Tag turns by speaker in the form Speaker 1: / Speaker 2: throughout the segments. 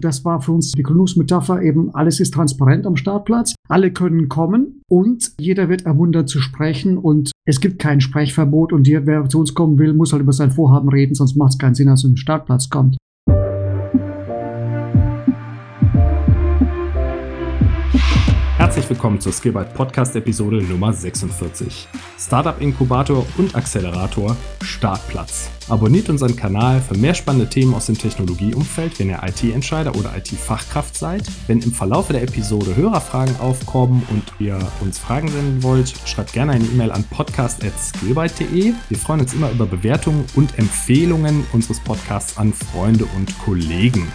Speaker 1: Das war für uns die Gründungsmetapher eben, alles ist transparent am Startplatz, alle können kommen und jeder wird ermuntert zu sprechen und es gibt kein Sprechverbot und hier, wer zu uns kommen will, muss halt über sein Vorhaben reden, sonst macht es keinen Sinn, dass er zum Startplatz kommt.
Speaker 2: Herzlich willkommen zur Skillbyte Podcast Episode Nummer 46. Startup Inkubator und Accelerator Startplatz. Abonniert unseren Kanal für mehr spannende Themen aus dem Technologieumfeld, wenn ihr IT-Entscheider oder IT-Fachkraft seid. Wenn im Verlauf der Episode Hörerfragen aufkommen und ihr uns Fragen senden wollt, schreibt gerne eine E-Mail an podcast.skillbyte.de. Wir freuen uns immer über Bewertungen und Empfehlungen unseres Podcasts an Freunde und Kollegen.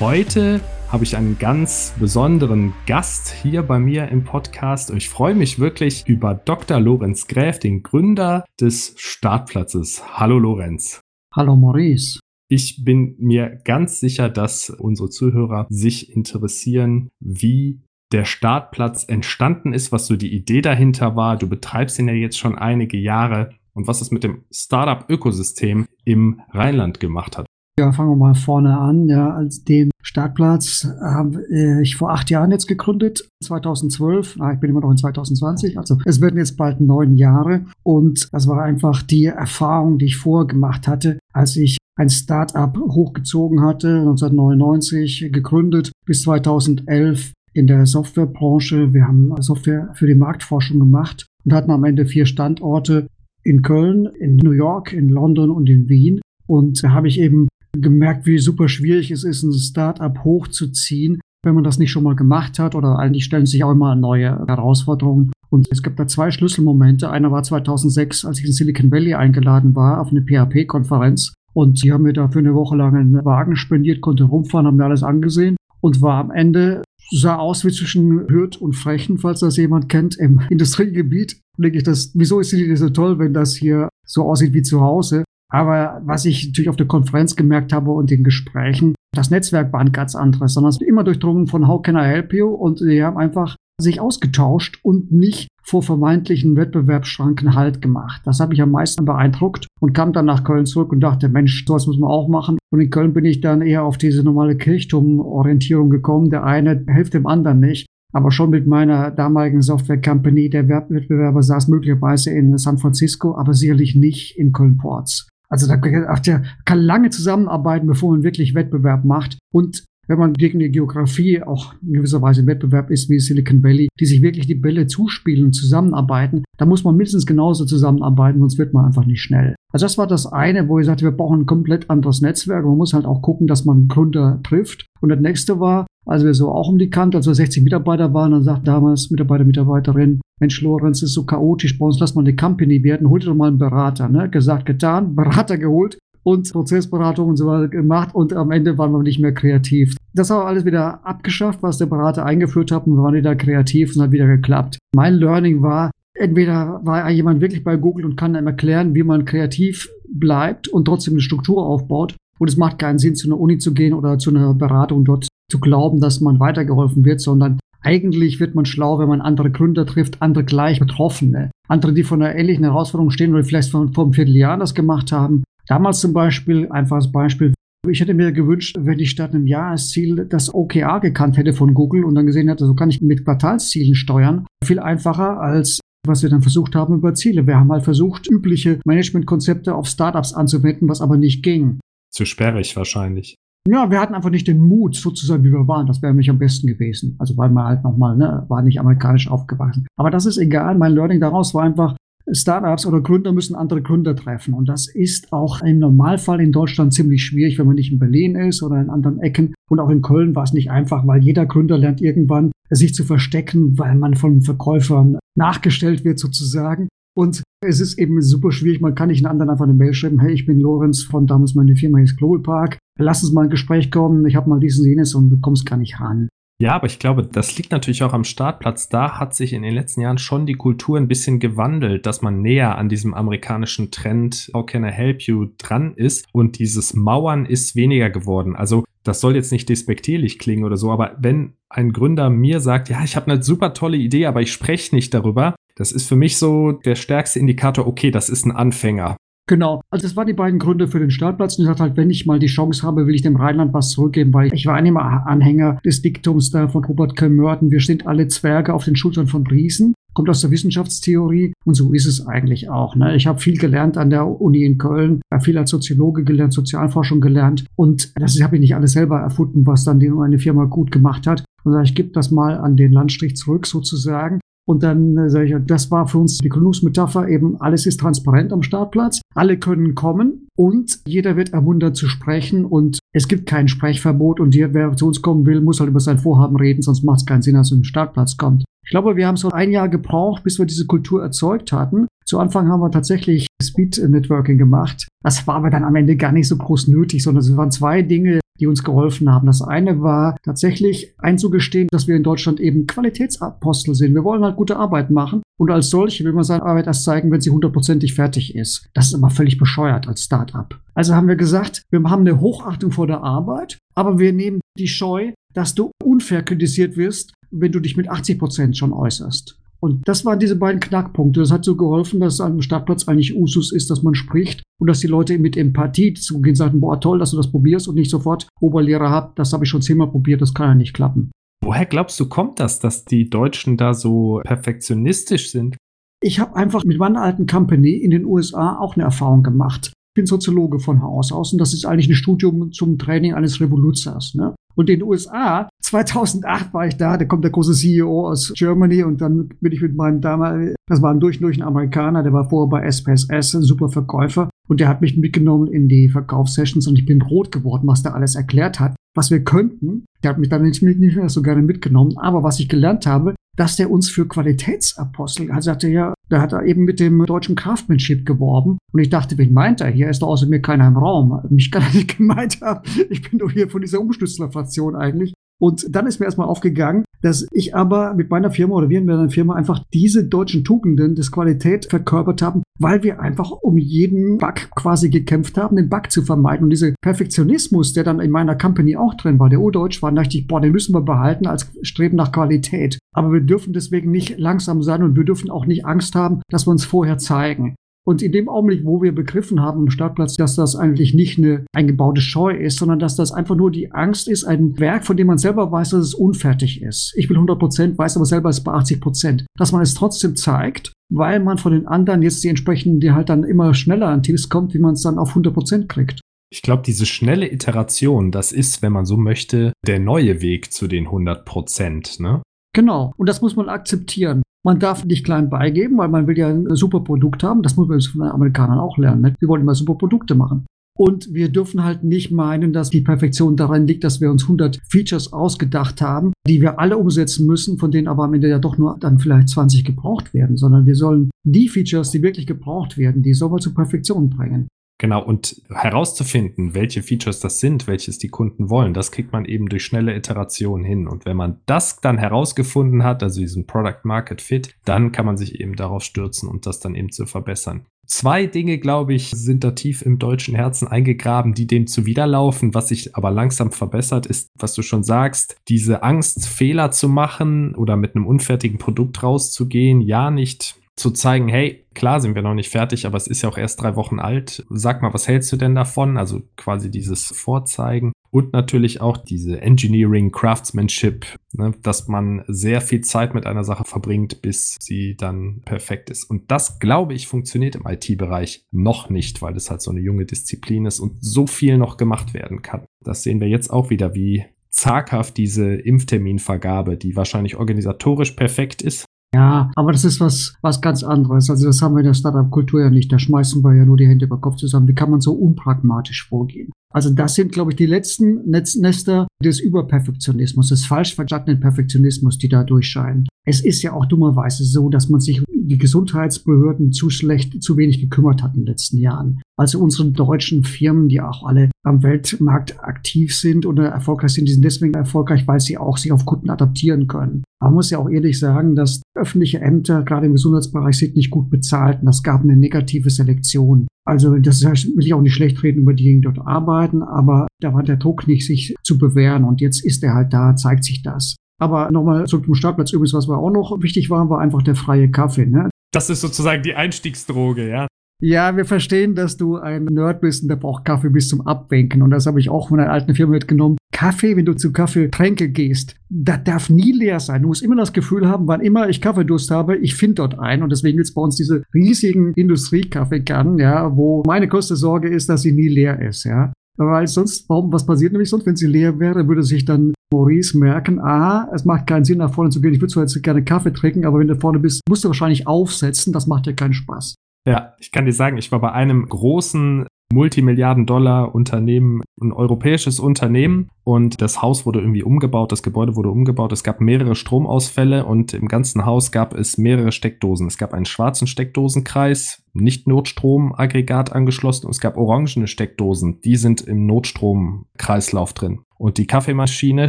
Speaker 2: Heute habe ich einen ganz besonderen Gast hier bei mir im Podcast. Und ich freue mich wirklich über Dr. Lorenz Gräf, den Gründer des Startplatzes. Hallo Lorenz.
Speaker 1: Hallo Maurice.
Speaker 2: Ich bin mir ganz sicher, dass unsere Zuhörer sich interessieren, wie der Startplatz entstanden ist, was so die Idee dahinter war. Du betreibst ihn ja jetzt schon einige Jahre und was es mit dem Startup-Ökosystem im Rheinland gemacht hat.
Speaker 1: Ja, fangen wir mal vorne an. Ja, als den Startplatz habe äh, ich vor acht Jahren jetzt gegründet, 2012. Ah, ich bin immer noch in 2020. Also es werden jetzt bald neun Jahre. Und das war einfach die Erfahrung, die ich vorher gemacht hatte, als ich ein Startup hochgezogen hatte, 1999 gegründet, bis 2011 in der Softwarebranche. Wir haben Software für die Marktforschung gemacht und hatten am Ende vier Standorte in Köln, in New York, in London und in Wien. Und da habe ich eben gemerkt, wie super schwierig es ist, ein Startup hochzuziehen, wenn man das nicht schon mal gemacht hat oder eigentlich stellen sich auch immer neue Herausforderungen. Und es gibt da zwei Schlüsselmomente. Einer war 2006, als ich in Silicon Valley eingeladen war auf eine PHP-Konferenz. Und die haben mir da für eine Woche lang einen Wagen spendiert, konnte rumfahren, haben mir alles angesehen und war am Ende, sah aus wie zwischen Hürth und Frechen, falls das jemand kennt, im Industriegebiet. Denke ich, das, wieso ist die so toll, wenn das hier so aussieht wie zu Hause? Aber was ich natürlich auf der Konferenz gemerkt habe und den Gesprächen, das Netzwerk war ein ganz anderes, sondern es ist immer durchdrungen von How can I help you? Und sie haben einfach sich ausgetauscht und nicht vor vermeintlichen Wettbewerbsschranken Halt gemacht. Das habe ich am meisten beeindruckt und kam dann nach Köln zurück und dachte, Mensch, sowas muss man auch machen. Und in Köln bin ich dann eher auf diese normale Kirchturmorientierung gekommen. Der eine hilft dem anderen nicht. Aber schon mit meiner damaligen Software Company, der Wettbewerber saß möglicherweise in San Francisco, aber sicherlich nicht in Köln-Ports. Also da kann lange zusammenarbeiten, bevor man wirklich Wettbewerb macht. Und wenn man gegen die Geografie auch in gewisser Weise im Wettbewerb ist wie Silicon Valley, die sich wirklich die Bälle zuspielen und zusammenarbeiten, da muss man mindestens genauso zusammenarbeiten, sonst wird man einfach nicht schnell. Also das war das eine, wo ich sagte, wir brauchen ein komplett anderes Netzwerk. Man muss halt auch gucken, dass man Gründer trifft. Und das nächste war, als wir so auch um die Kante, als wir 60 Mitarbeiter waren, dann sagt damals Mitarbeiter, Mitarbeiterin, Mensch, Lorenz, ist so chaotisch bei uns, lass mal eine Company werden, hol dir doch mal einen Berater. Ne? Gesagt, getan, Berater geholt und Prozessberatung und so weiter gemacht und am Ende waren wir nicht mehr kreativ. Das war alles wieder abgeschafft, was der Berater eingeführt hat und wir waren wieder kreativ und hat wieder geklappt. Mein Learning war, entweder war jemand wirklich bei Google und kann einem erklären, wie man kreativ bleibt und trotzdem eine Struktur aufbaut. Und es macht keinen Sinn, zu einer Uni zu gehen oder zu einer Beratung dort zu glauben, dass man weitergeholfen wird, sondern eigentlich wird man schlau, wenn man andere Gründer trifft, andere gleich Betroffene, andere, die vor einer ähnlichen Herausforderung stehen oder vielleicht vor, vor einem Vierteljahr das gemacht haben. Damals zum Beispiel, einfaches Beispiel, ich hätte mir gewünscht, wenn ich statt einem Jahresziel das OKR gekannt hätte von Google und dann gesehen hätte, so kann ich mit Quartalszielen steuern. Viel einfacher als was wir dann versucht haben über Ziele. Wir haben halt versucht, übliche Managementkonzepte auf Startups anzuwenden, was aber nicht ging.
Speaker 2: Zu sperrig wahrscheinlich.
Speaker 1: Ja, wir hatten einfach nicht den Mut, so zu sein, wie wir waren. Das wäre mich am besten gewesen. Also weil man halt nochmal, ne, war nicht amerikanisch aufgewachsen. Aber das ist egal. Mein Learning daraus war einfach, Startups oder Gründer müssen andere Gründer treffen. Und das ist auch im Normalfall in Deutschland ziemlich schwierig, wenn man nicht in Berlin ist oder in anderen Ecken. Und auch in Köln war es nicht einfach, weil jeder Gründer lernt irgendwann, sich zu verstecken, weil man von Verkäufern nachgestellt wird sozusagen. Und es ist eben super schwierig. Man kann nicht einen anderen einfach eine Mail schreiben. Hey, ich bin Lorenz von damals meine Firma hieß Global Park. Lass uns mal ein Gespräch kommen. Ich habe mal diesen jenes und du kommst gar nicht ran.
Speaker 2: Ja, aber ich glaube, das liegt natürlich auch am Startplatz. Da hat sich in den letzten Jahren schon die Kultur ein bisschen gewandelt, dass man näher an diesem amerikanischen Trend How can I help you dran ist und dieses Mauern ist weniger geworden. Also das soll jetzt nicht despektierlich klingen oder so, aber wenn ein Gründer mir sagt, ja, ich habe eine super tolle Idee, aber ich spreche nicht darüber, das ist für mich so der stärkste Indikator, okay, das ist ein Anfänger.
Speaker 1: Genau. Also das waren die beiden Gründe für den Startplatz. Und ich sagte halt, wenn ich mal die Chance habe, will ich dem Rheinland was zurückgeben, weil ich war immer Anhänger des Diktums da von Robert K. Merton. Wir sind alle Zwerge auf den Schultern von Riesen. Kommt aus der Wissenschaftstheorie und so ist es eigentlich auch. Ne? Ich habe viel gelernt an der Uni in Köln, habe viel als Soziologe gelernt, Sozialforschung gelernt und das habe ich nicht alles selber erfunden, was dann die eine Firma gut gemacht hat. Und ich gebe das mal an den Landstrich zurück sozusagen. Und dann äh, sage ich, das war für uns die Konungsmetapher eben, alles ist transparent am Startplatz, alle können kommen und jeder wird ermuntert zu sprechen und es gibt kein Sprechverbot und hier, wer zu uns kommen will, muss halt über sein Vorhaben reden, sonst macht es keinen Sinn, dass er zum Startplatz kommt. Ich glaube, wir haben so ein Jahr gebraucht, bis wir diese Kultur erzeugt hatten. Zu Anfang haben wir tatsächlich Speed Networking gemacht. Das war aber dann am Ende gar nicht so groß nötig, sondern es waren zwei Dinge, die uns geholfen haben. Das eine war tatsächlich einzugestehen, dass wir in Deutschland eben Qualitätsapostel sind. Wir wollen halt gute Arbeit machen und als solche will man seine Arbeit erst zeigen, wenn sie hundertprozentig fertig ist. Das ist immer völlig bescheuert als Start-up. Also haben wir gesagt, wir haben eine Hochachtung vor der Arbeit, aber wir nehmen die Scheu, dass du unfair kritisiert wirst, wenn du dich mit 80 Prozent schon äußerst. Und das waren diese beiden Knackpunkte. Das hat so geholfen, dass am Startplatz eigentlich Usus ist, dass man spricht und dass die Leute mit Empathie zugehen sagen, boah, toll, dass du das probierst und nicht sofort Oberlehrer habt, das habe ich schon zehnmal probiert, das kann ja nicht klappen.
Speaker 2: Woher glaubst du, kommt das, dass die Deutschen da so perfektionistisch sind?
Speaker 1: Ich habe einfach mit meiner alten Company in den USA auch eine Erfahrung gemacht. Ich bin Soziologe von Haus aus und das ist eigentlich ein Studium zum Training eines Revoluzers. Ne? Und in den USA, 2008 war ich da, da kommt der große CEO aus Germany und dann bin ich mit meinem damaligen, das war ein durch durch ein Amerikaner, der war vorher bei SPSS, ein super Verkäufer und der hat mich mitgenommen in die Verkaufssessions und ich bin rot geworden, was der alles erklärt hat, was wir könnten. Der hat mich dann nicht, mehr so gerne mitgenommen, aber was ich gelernt habe, dass der uns für Qualitätsapostel, also hatte ja, da hat er eben mit dem deutschen Craftsmanship geworben. Und ich dachte, wen meint er? Hier ist doch außer mir keiner im Raum. Mich kann er nicht gemeint haben. Ich bin doch hier von dieser Umstützlerfraktion eigentlich. Und dann ist mir erstmal aufgegangen, dass ich aber mit meiner Firma oder wir in meiner Firma einfach diese deutschen Tugenden des Qualität verkörpert haben, weil wir einfach um jeden Bug quasi gekämpft haben, den Bug zu vermeiden. Und dieser Perfektionismus, der dann in meiner Company auch drin war, der Urdeutsch war, dachte ich, boah, den müssen wir behalten als Streben nach Qualität. Aber wir dürfen deswegen nicht langsam sein und wir dürfen auch nicht Angst haben, dass wir uns vorher zeigen. Und in dem Augenblick, wo wir begriffen haben am Startplatz, dass das eigentlich nicht eine eingebaute Scheu ist, sondern dass das einfach nur die Angst ist, ein Werk, von dem man selber weiß, dass es unfertig ist. Ich will 100 Prozent, weiß aber selber, es ist bei 80 Prozent. Dass man es trotzdem zeigt, weil man von den anderen jetzt die entsprechenden, die halt dann immer schneller an Teams kommt, wie man es dann auf 100 Prozent kriegt.
Speaker 2: Ich glaube, diese schnelle Iteration, das ist, wenn man so möchte, der neue Weg zu den 100 Prozent, ne?
Speaker 1: Genau. Und das muss man akzeptieren. Man darf nicht klein beigeben, weil man will ja ein super Produkt haben. Das muss man von den Amerikanern auch lernen. Ne? Die wollen immer super Produkte machen. Und wir dürfen halt nicht meinen, dass die Perfektion daran liegt, dass wir uns 100 Features ausgedacht haben, die wir alle umsetzen müssen, von denen aber am Ende ja doch nur dann vielleicht 20 gebraucht werden, sondern wir sollen die Features, die wirklich gebraucht werden, die sollen wir zur Perfektion bringen.
Speaker 2: Genau, und herauszufinden, welche Features das sind, welches die Kunden wollen, das kriegt man eben durch schnelle Iterationen hin. Und wenn man das dann herausgefunden hat, also diesen Product Market Fit, dann kann man sich eben darauf stürzen und das dann eben zu verbessern. Zwei Dinge, glaube ich, sind da tief im deutschen Herzen eingegraben, die dem zuwiderlaufen. Was sich aber langsam verbessert, ist, was du schon sagst, diese Angst, Fehler zu machen oder mit einem unfertigen Produkt rauszugehen. Ja, nicht zu zeigen, hey, klar sind wir noch nicht fertig, aber es ist ja auch erst drei Wochen alt. Sag mal, was hältst du denn davon? Also quasi dieses Vorzeigen und natürlich auch diese Engineering, Craftsmanship, ne, dass man sehr viel Zeit mit einer Sache verbringt, bis sie dann perfekt ist. Und das, glaube ich, funktioniert im IT-Bereich noch nicht, weil es halt so eine junge Disziplin ist und so viel noch gemacht werden kann. Das sehen wir jetzt auch wieder, wie zaghaft diese Impfterminvergabe, die wahrscheinlich organisatorisch perfekt ist,
Speaker 1: ja, aber das ist was, was ganz anderes. Also das haben wir in der Startup-Kultur ja nicht. Da schmeißen wir ja nur die Hände über Kopf zusammen. Wie kann man so unpragmatisch vorgehen? Also das sind, glaube ich, die letzten Netznester des Überperfektionismus, des falsch verstandenen Perfektionismus, die da durchscheinen. Es ist ja auch dummerweise so, dass man sich die Gesundheitsbehörden zu schlecht, zu wenig gekümmert hat in den letzten Jahren. Also unsere deutschen Firmen, die auch alle am Weltmarkt aktiv sind oder erfolgreich sind, die sind deswegen erfolgreich, weil sie auch sich auf Kunden adaptieren können. Man muss ja auch ehrlich sagen, dass öffentliche Ämter, gerade im Gesundheitsbereich, sind nicht gut bezahlt und das gab eine negative Selektion. Also das will ich auch nicht schlecht reden über die, die dort arbeiten, aber da war der Druck nicht, sich zu bewähren und jetzt ist er halt da, zeigt sich das. Aber nochmal zurück zum Startplatz. Übrigens, was war auch noch wichtig war, war einfach der freie Kaffee. Ne?
Speaker 2: Das ist sozusagen die Einstiegsdroge, ja.
Speaker 1: Ja, wir verstehen, dass du ein Nerd bist und der braucht Kaffee bis zum Abwinken. Und das habe ich auch von einer alten Firma mitgenommen. Kaffee, wenn du zu Kaffeetränke gehst, das darf nie leer sein. Du musst immer das Gefühl haben, wann immer ich Kaffeedurst habe, ich finde dort einen. Und deswegen gibt es bei uns diese riesigen Industriekaffeekannen, ja, wo meine größte Sorge ist, dass sie nie leer ist, ja. Weil sonst, warum, was passiert nämlich sonst, wenn sie leer wäre, würde sich dann Maurice merken, aha, es macht keinen Sinn, nach vorne zu gehen. Ich würde zwar jetzt gerne Kaffee trinken, aber wenn du vorne bist, musst du wahrscheinlich aufsetzen. Das macht ja keinen Spaß.
Speaker 2: Ja, ich kann dir sagen, ich war bei einem großen Multimilliarden-Dollar-Unternehmen, ein europäisches Unternehmen und das Haus wurde irgendwie umgebaut, das Gebäude wurde umgebaut, es gab mehrere Stromausfälle und im ganzen Haus gab es mehrere Steckdosen. Es gab einen schwarzen Steckdosenkreis, nicht Notstromaggregat angeschlossen und es gab orangene Steckdosen, die sind im Notstromkreislauf drin. Und die Kaffeemaschine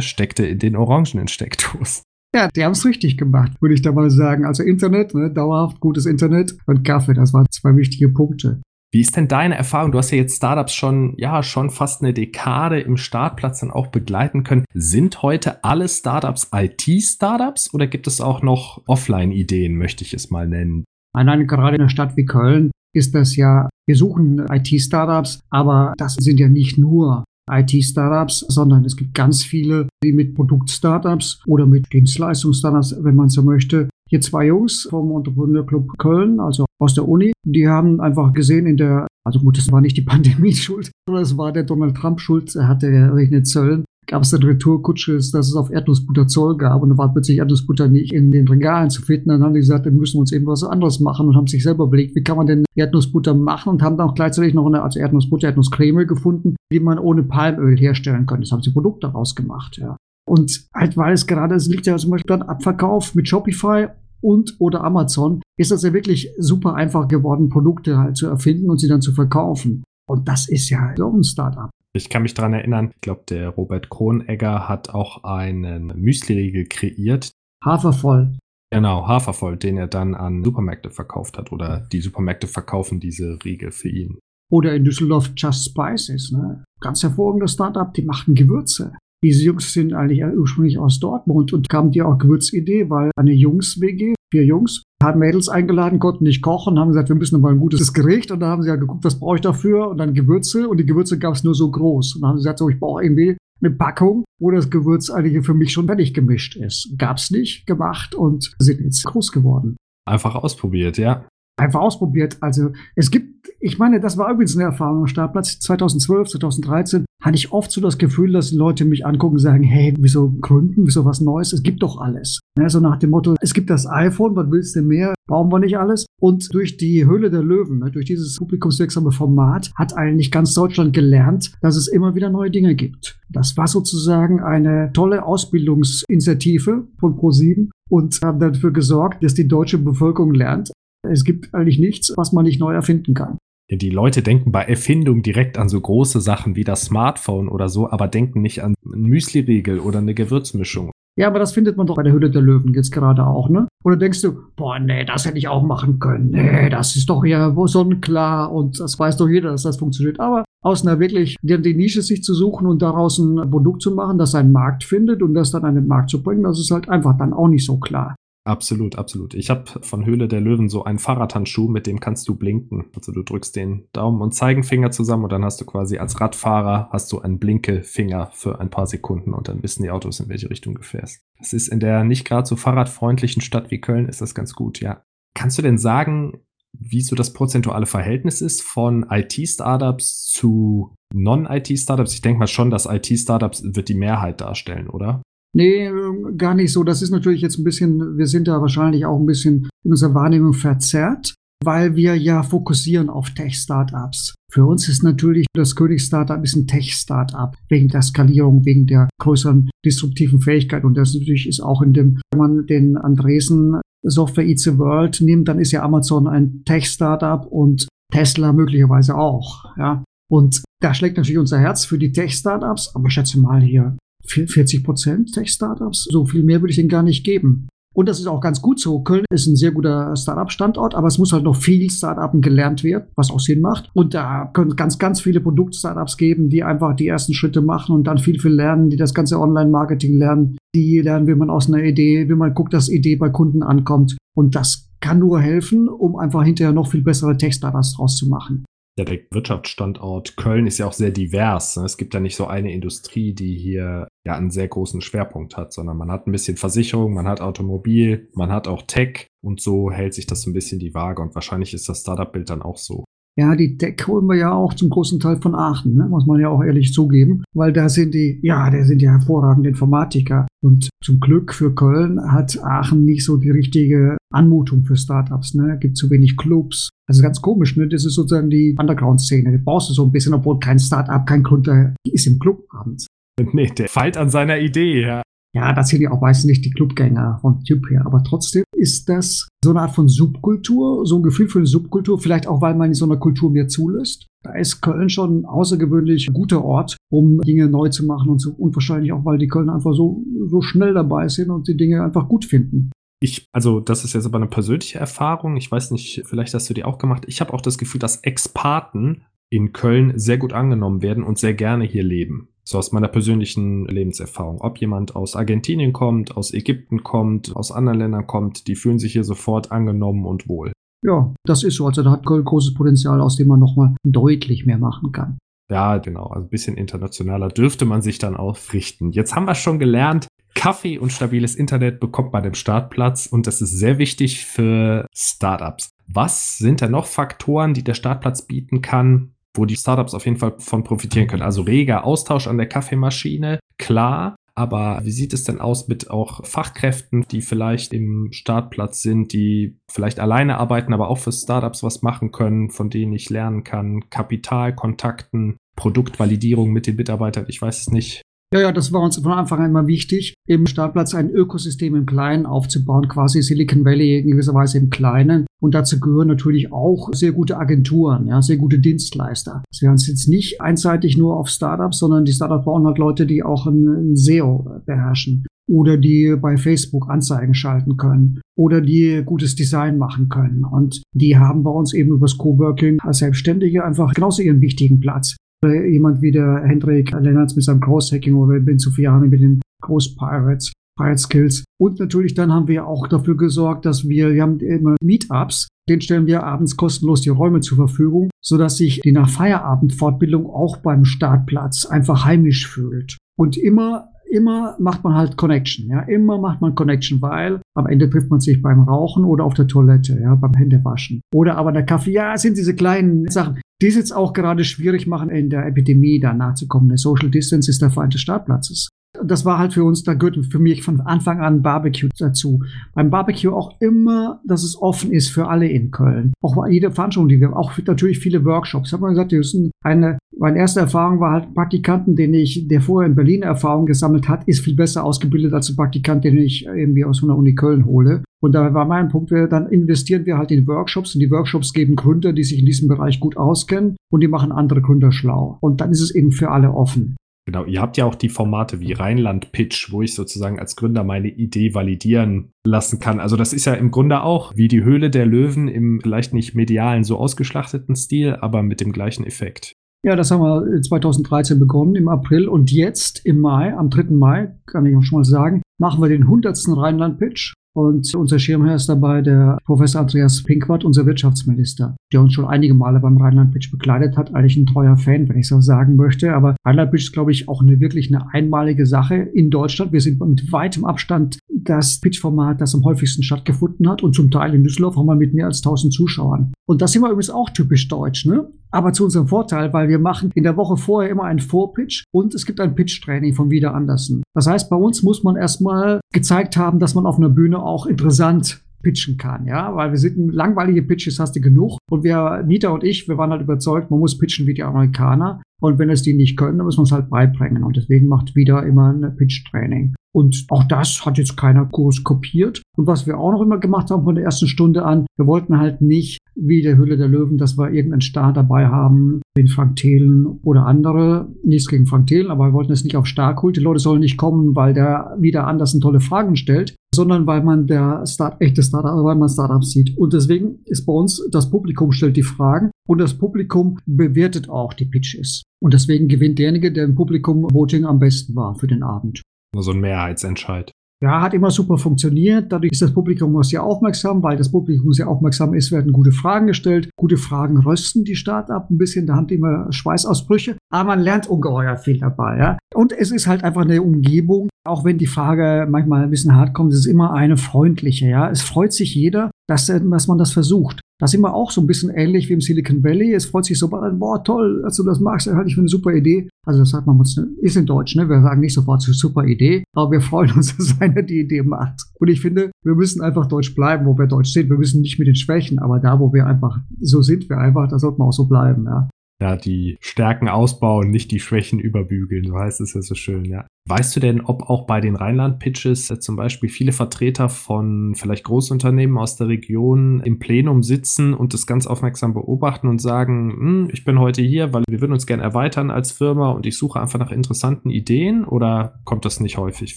Speaker 2: steckte in den orangenen Steckdosen.
Speaker 1: Ja, die haben es richtig gemacht, würde ich da mal sagen. Also Internet, ne, dauerhaft gutes Internet und Kaffee, das waren zwei wichtige Punkte.
Speaker 2: Wie ist denn deine Erfahrung? Du hast ja jetzt Startups schon, ja, schon fast eine Dekade im Startplatz dann auch begleiten können. Sind heute alle Startups IT-Startups oder gibt es auch noch Offline-Ideen, möchte ich es mal nennen?
Speaker 1: Nein, gerade in einer Stadt wie Köln ist das ja, wir suchen IT-Startups, aber das sind ja nicht nur IT-Startups, sondern es gibt ganz viele, die mit Produkt-Startups oder mit Dienstleistungs-Startups, wenn man so möchte, hier zwei Jungs vom Entrepreneur Club Köln, also aus der Uni, die haben einfach gesehen in der, also gut, das war nicht die Pandemie schuld, sondern es war der Donald Trump schuld, er hatte ja rechnet Zöllen, gab es eine Retourkutsche, dass es auf Erdnussbutter Zoll gab und da war plötzlich Erdnussbutter nicht in den Regalen zu finden. Dann haben die gesagt, dann müssen wir uns eben was anderes machen und haben sich selber überlegt, wie kann man denn Erdnussbutter machen und haben dann auch gleichzeitig noch eine, also Erdnussbutter, Erdnusscreme gefunden, die man ohne Palmöl herstellen könnte. Das haben sie Produkte daraus gemacht, ja. Und halt, weil es gerade, es liegt ja zum Beispiel dann Abverkauf mit Shopify und oder Amazon, ist das ja wirklich super einfach geworden, Produkte halt zu erfinden und sie dann zu verkaufen. Und das ist ja so ein Startup.
Speaker 2: Ich kann mich daran erinnern, ich glaube, der Robert Kronegger hat auch einen Müsli-Riegel kreiert.
Speaker 1: Hafervoll.
Speaker 2: Genau, Hafervoll, den er dann an Supermärkte verkauft hat. Oder die Supermärkte verkaufen diese Riegel für ihn.
Speaker 1: Oder in Düsseldorf Just Spices, ne? Ganz hervorragendes Startup, die machten Gewürze. Diese Jungs sind eigentlich ursprünglich aus Dortmund und kamen die auch Gewürzidee, weil eine Jungs-WG, vier Jungs, haben Mädels eingeladen, konnten nicht kochen, haben gesagt, wir müssen mal ein gutes Gericht. Und da haben sie ja geguckt, was brauche ich dafür? Und dann Gewürze. Und die Gewürze gab es nur so groß. Und dann haben sie gesagt, so, ich brauche irgendwie eine Packung, wo das Gewürz eigentlich für mich schon fertig gemischt ist. Gab's nicht, gemacht und sind jetzt groß geworden.
Speaker 2: Einfach ausprobiert, ja
Speaker 1: einfach ausprobiert. Also es gibt, ich meine, das war übrigens eine Erfahrung am Startplatz 2012, 2013, hatte ich oft so das Gefühl, dass die Leute mich angucken und sagen, hey, wieso gründen, wieso was Neues? Es gibt doch alles. Ja, so nach dem Motto, es gibt das iPhone, was willst du mehr? Brauchen wir nicht alles? Und durch die Höhle der Löwen, ne, durch dieses publikumswirksame Format, hat eigentlich ganz Deutschland gelernt, dass es immer wieder neue Dinge gibt. Das war sozusagen eine tolle Ausbildungsinitiative von ProSieben und haben dafür gesorgt, dass die deutsche Bevölkerung lernt, es gibt eigentlich nichts, was man nicht neu erfinden kann.
Speaker 2: Die Leute denken bei Erfindung direkt an so große Sachen wie das Smartphone oder so, aber denken nicht an einen Müsli-Riegel oder eine Gewürzmischung.
Speaker 1: Ja, aber das findet man doch bei der Hülle der Löwen jetzt gerade auch, ne? Oder denkst du, boah, nee, das hätte ich auch machen können. Nee, das ist doch ja sonnenklar und das weiß doch jeder, dass das funktioniert. Aber aus einer wirklich, die, die Nische sich zu suchen und daraus ein Produkt zu machen, das einen Markt findet und das dann an den Markt zu bringen, das ist halt einfach dann auch nicht so klar.
Speaker 2: Absolut, absolut. Ich habe von Höhle der Löwen so einen Fahrradhandschuh, mit dem kannst du blinken. Also du drückst den Daumen und Zeigenfinger zusammen und dann hast du quasi als Radfahrer hast du einen Blinkefinger für ein paar Sekunden und dann wissen die Autos, in welche Richtung du fährst. Das ist in der nicht gerade so fahrradfreundlichen Stadt wie Köln ist das ganz gut, ja. Kannst du denn sagen, wie so das prozentuale Verhältnis ist von IT-Startups zu Non-IT-Startups? Ich denke mal schon, dass IT-Startups wird die Mehrheit darstellen, oder?
Speaker 1: Nee, gar nicht so. Das ist natürlich jetzt ein bisschen, wir sind da wahrscheinlich auch ein bisschen in unserer Wahrnehmung verzerrt, weil wir ja fokussieren auf Tech-Startups. Für uns ist natürlich das König-Startup ist ein Tech-Startup, wegen der Skalierung, wegen der größeren disruptiven Fähigkeit. Und das natürlich ist auch in dem, wenn man den Andresen Software Eats the World nimmt, dann ist ja Amazon ein Tech-Startup und Tesla möglicherweise auch, ja. Und da schlägt natürlich unser Herz für die Tech-Startups, aber schätze mal hier 40 Prozent Tech-Startups. So viel mehr würde ich ihnen gar nicht geben. Und das ist auch ganz gut so. Köln ist ein sehr guter Startup-Standort, aber es muss halt noch viel Startupen gelernt werden, was auch Sinn macht. Und da können ganz, ganz viele Produkt-Startups geben, die einfach die ersten Schritte machen und dann viel, viel lernen, die das ganze Online-Marketing lernen. Die lernen, wie man aus einer Idee, wie man guckt, dass Idee bei Kunden ankommt. Und das kann nur helfen, um einfach hinterher noch viel bessere Textdatas draus zu machen.
Speaker 2: Der Wirtschaftsstandort Köln ist ja auch sehr divers. Ne? Es gibt ja nicht so eine Industrie, die hier ja einen sehr großen Schwerpunkt hat, sondern man hat ein bisschen Versicherung, man hat Automobil, man hat auch Tech und so hält sich das so ein bisschen die Waage und wahrscheinlich ist das Startup-Bild dann auch so.
Speaker 1: Ja, die Deck holen wir ja auch zum großen Teil von Aachen, ne? muss man ja auch ehrlich zugeben, weil da sind die, ja, da sind ja hervorragende Informatiker. Und zum Glück für Köln hat Aachen nicht so die richtige Anmutung für Startups. Ne? Gibt zu wenig Clubs. Also ganz komisch, ne? Das ist sozusagen die Underground-Szene. Die brauchst du so ein bisschen, obwohl kein Startup, kein Gründer ist im Club abends.
Speaker 2: Nee, der feilt an seiner Idee, ja.
Speaker 1: Ja, das sind ja auch meistens nicht die Clubgänger von Typ her, aber trotzdem ist das so eine Art von Subkultur, so ein Gefühl für eine Subkultur, vielleicht auch, weil man in so einer Kultur mehr zulässt. Da ist Köln schon ein außergewöhnlich guter Ort, um Dinge neu zu machen und so. Und wahrscheinlich auch, weil die Köln einfach so, so schnell dabei sind und die Dinge einfach gut finden.
Speaker 2: Ich, also das ist jetzt aber eine persönliche Erfahrung. Ich weiß nicht, vielleicht hast du die auch gemacht. Ich habe auch das Gefühl, dass Expaten in Köln sehr gut angenommen werden und sehr gerne hier leben. So aus meiner persönlichen Lebenserfahrung. Ob jemand aus Argentinien kommt, aus Ägypten kommt, aus anderen Ländern kommt, die fühlen sich hier sofort angenommen und wohl.
Speaker 1: Ja, das ist so. Also da hat Köln großes Potenzial, aus dem man nochmal deutlich mehr machen kann.
Speaker 2: Ja, genau. Also ein bisschen internationaler dürfte man sich dann aufrichten. Jetzt haben wir schon gelernt, Kaffee und stabiles Internet bekommt man im Startplatz und das ist sehr wichtig für Startups. Was sind da noch Faktoren, die der Startplatz bieten kann, wo die Startups auf jeden Fall von profitieren können. Also reger Austausch an der Kaffeemaschine, klar. Aber wie sieht es denn aus mit auch Fachkräften, die vielleicht im Startplatz sind, die vielleicht alleine arbeiten, aber auch für Startups was machen können, von denen ich lernen kann? Kapitalkontakten, Produktvalidierung mit den Mitarbeitern, ich weiß es nicht.
Speaker 1: Ja, ja, das war uns von Anfang an immer wichtig, im Startplatz ein Ökosystem im Kleinen aufzubauen, quasi Silicon Valley in gewisser Weise im Kleinen. Und dazu gehören natürlich auch sehr gute Agenturen, ja, sehr gute Dienstleister. Sie haben es jetzt nicht einseitig nur auf Startups, sondern die Startups brauchen halt Leute, die auch ein, SEO beherrschen oder die bei Facebook Anzeigen schalten können oder die gutes Design machen können. Und die haben bei uns eben übers Coworking als Selbstständige einfach genauso ihren wichtigen Platz jemand wie der Hendrik Lennartz mit seinem Cross-Hacking oder Ben Sufiani mit den Groß-Pirates. Pirate Skills. Und natürlich dann haben wir auch dafür gesorgt, dass wir, wir haben immer Meetups, den stellen wir abends kostenlos die Räume zur Verfügung, sodass sich die nach Feierabend Fortbildung auch beim Startplatz einfach heimisch fühlt. Und immer immer macht man halt Connection, ja, immer macht man Connection, weil am Ende trifft man sich beim Rauchen oder auf der Toilette, ja, beim Händewaschen. Oder aber der Kaffee, ja, es sind diese kleinen Sachen, die es jetzt auch gerade schwierig machen, in der Epidemie da nachzukommen. Der Social Distance ist der Feind des Startplatzes das war halt für uns, da gehört für mich von Anfang an Barbecue dazu. Beim Barbecue auch immer, dass es offen ist für alle in Köln. Auch jede Veranstaltung, die wir, auch natürlich viele Workshops. Ich habe mal gesagt, wir müssen eine, meine erste Erfahrung war halt Praktikanten, den ich, der vorher in Berlin Erfahrung gesammelt hat, ist viel besser ausgebildet als ein Praktikant, den ich irgendwie aus einer Uni Köln hole. Und da war mein Punkt, wir, dann investieren wir halt in Workshops und die Workshops geben Gründer, die sich in diesem Bereich gut auskennen und die machen andere Gründer schlau. Und dann ist es eben für alle offen.
Speaker 2: Genau, ihr habt ja auch die Formate wie Rheinland Pitch, wo ich sozusagen als Gründer meine Idee validieren lassen kann. Also das ist ja im Grunde auch wie die Höhle der Löwen im vielleicht nicht medialen so ausgeschlachteten Stil, aber mit dem gleichen Effekt.
Speaker 1: Ja, das haben wir 2013 begonnen im April und jetzt im Mai, am 3. Mai, kann ich auch schon mal sagen, machen wir den 100. Rheinland Pitch und unser Schirmherr ist dabei der Professor Andreas Pinkwart, unser Wirtschaftsminister, der uns schon einige Male beim Rheinland-Pitch begleitet hat. Eigentlich ein treuer Fan, wenn ich so sagen möchte. Aber Rheinland-Pitch ist, glaube ich, auch eine wirklich eine einmalige Sache in Deutschland. Wir sind mit weitem Abstand das Pitch-Format, das am häufigsten stattgefunden hat. Und zum Teil in Düsseldorf haben wir mit mehr als 1000 Zuschauern. Und das sind wir übrigens auch typisch deutsch, ne? Aber zu unserem Vorteil, weil wir machen in der Woche vorher immer einen Vorpitch und es gibt ein Pitch-Training von Wieder Andersen. Das heißt, bei uns muss man erstmal gezeigt haben, dass man auf einer Bühne auch interessant pitchen kann, ja, weil wir sind langweilige Pitches hast du genug. Und wir, Nita und ich, wir waren halt überzeugt, man muss pitchen wie die Amerikaner und wenn es die nicht können, dann muss man es halt beibringen und deswegen macht wieder immer ein Pitch-Training. Und auch das hat jetzt keiner groß kopiert. Und was wir auch noch immer gemacht haben von der ersten Stunde an, wir wollten halt nicht wie der Hülle der Löwen, dass wir irgendeinen Star dabei haben, wie Frank Thelen oder andere. Nichts gegen Frank Thelen, aber wir wollten es nicht auf stark holen. Die Leute sollen nicht kommen, weil der wieder anders tolle Fragen stellt, sondern weil man der Start, echte Startup, also weil man Startups sieht. Und deswegen ist bei uns, das Publikum stellt die Fragen und das Publikum bewertet auch die Pitches. Und deswegen gewinnt derjenige, der im Publikum Voting am besten war für den Abend.
Speaker 2: So ein Mehrheitsentscheid.
Speaker 1: Ja, hat immer super funktioniert. Dadurch ist das Publikum sehr aufmerksam, weil das Publikum sehr aufmerksam ist, werden gute Fragen gestellt. Gute Fragen rösten die Start-up ein bisschen. Da haben die immer Schweißausbrüche. Aber man lernt ungeheuer viel dabei. Ja? Und es ist halt einfach eine Umgebung, auch wenn die Frage manchmal ein bisschen hart kommt, es ist immer eine freundliche. Ja? Es freut sich jeder, dass, dass man das versucht. Da sind wir auch so ein bisschen ähnlich wie im Silicon Valley. Es freut sich so, boah, toll, dass du das machst, halte ich für eine super Idee. Also das sagt man uns, ist in Deutsch, ne? Wir sagen nicht sofort so super Idee, aber wir freuen uns, dass einer die Idee macht. Und ich finde, wir müssen einfach Deutsch bleiben, wo wir Deutsch sind. Wir müssen nicht mit den Schwächen, aber da, wo wir einfach, so sind wir einfach, da sollten wir auch so bleiben, ja
Speaker 2: ja, die Stärken ausbauen, nicht die Schwächen überbügeln. So heißt es ja so schön, ja. Weißt du denn, ob auch bei den Rheinland-Pitches äh, zum Beispiel viele Vertreter von vielleicht Großunternehmen aus der Region im Plenum sitzen und das ganz aufmerksam beobachten und sagen, hm, ich bin heute hier, weil wir würden uns gerne erweitern als Firma und ich suche einfach nach interessanten Ideen oder kommt das nicht häufig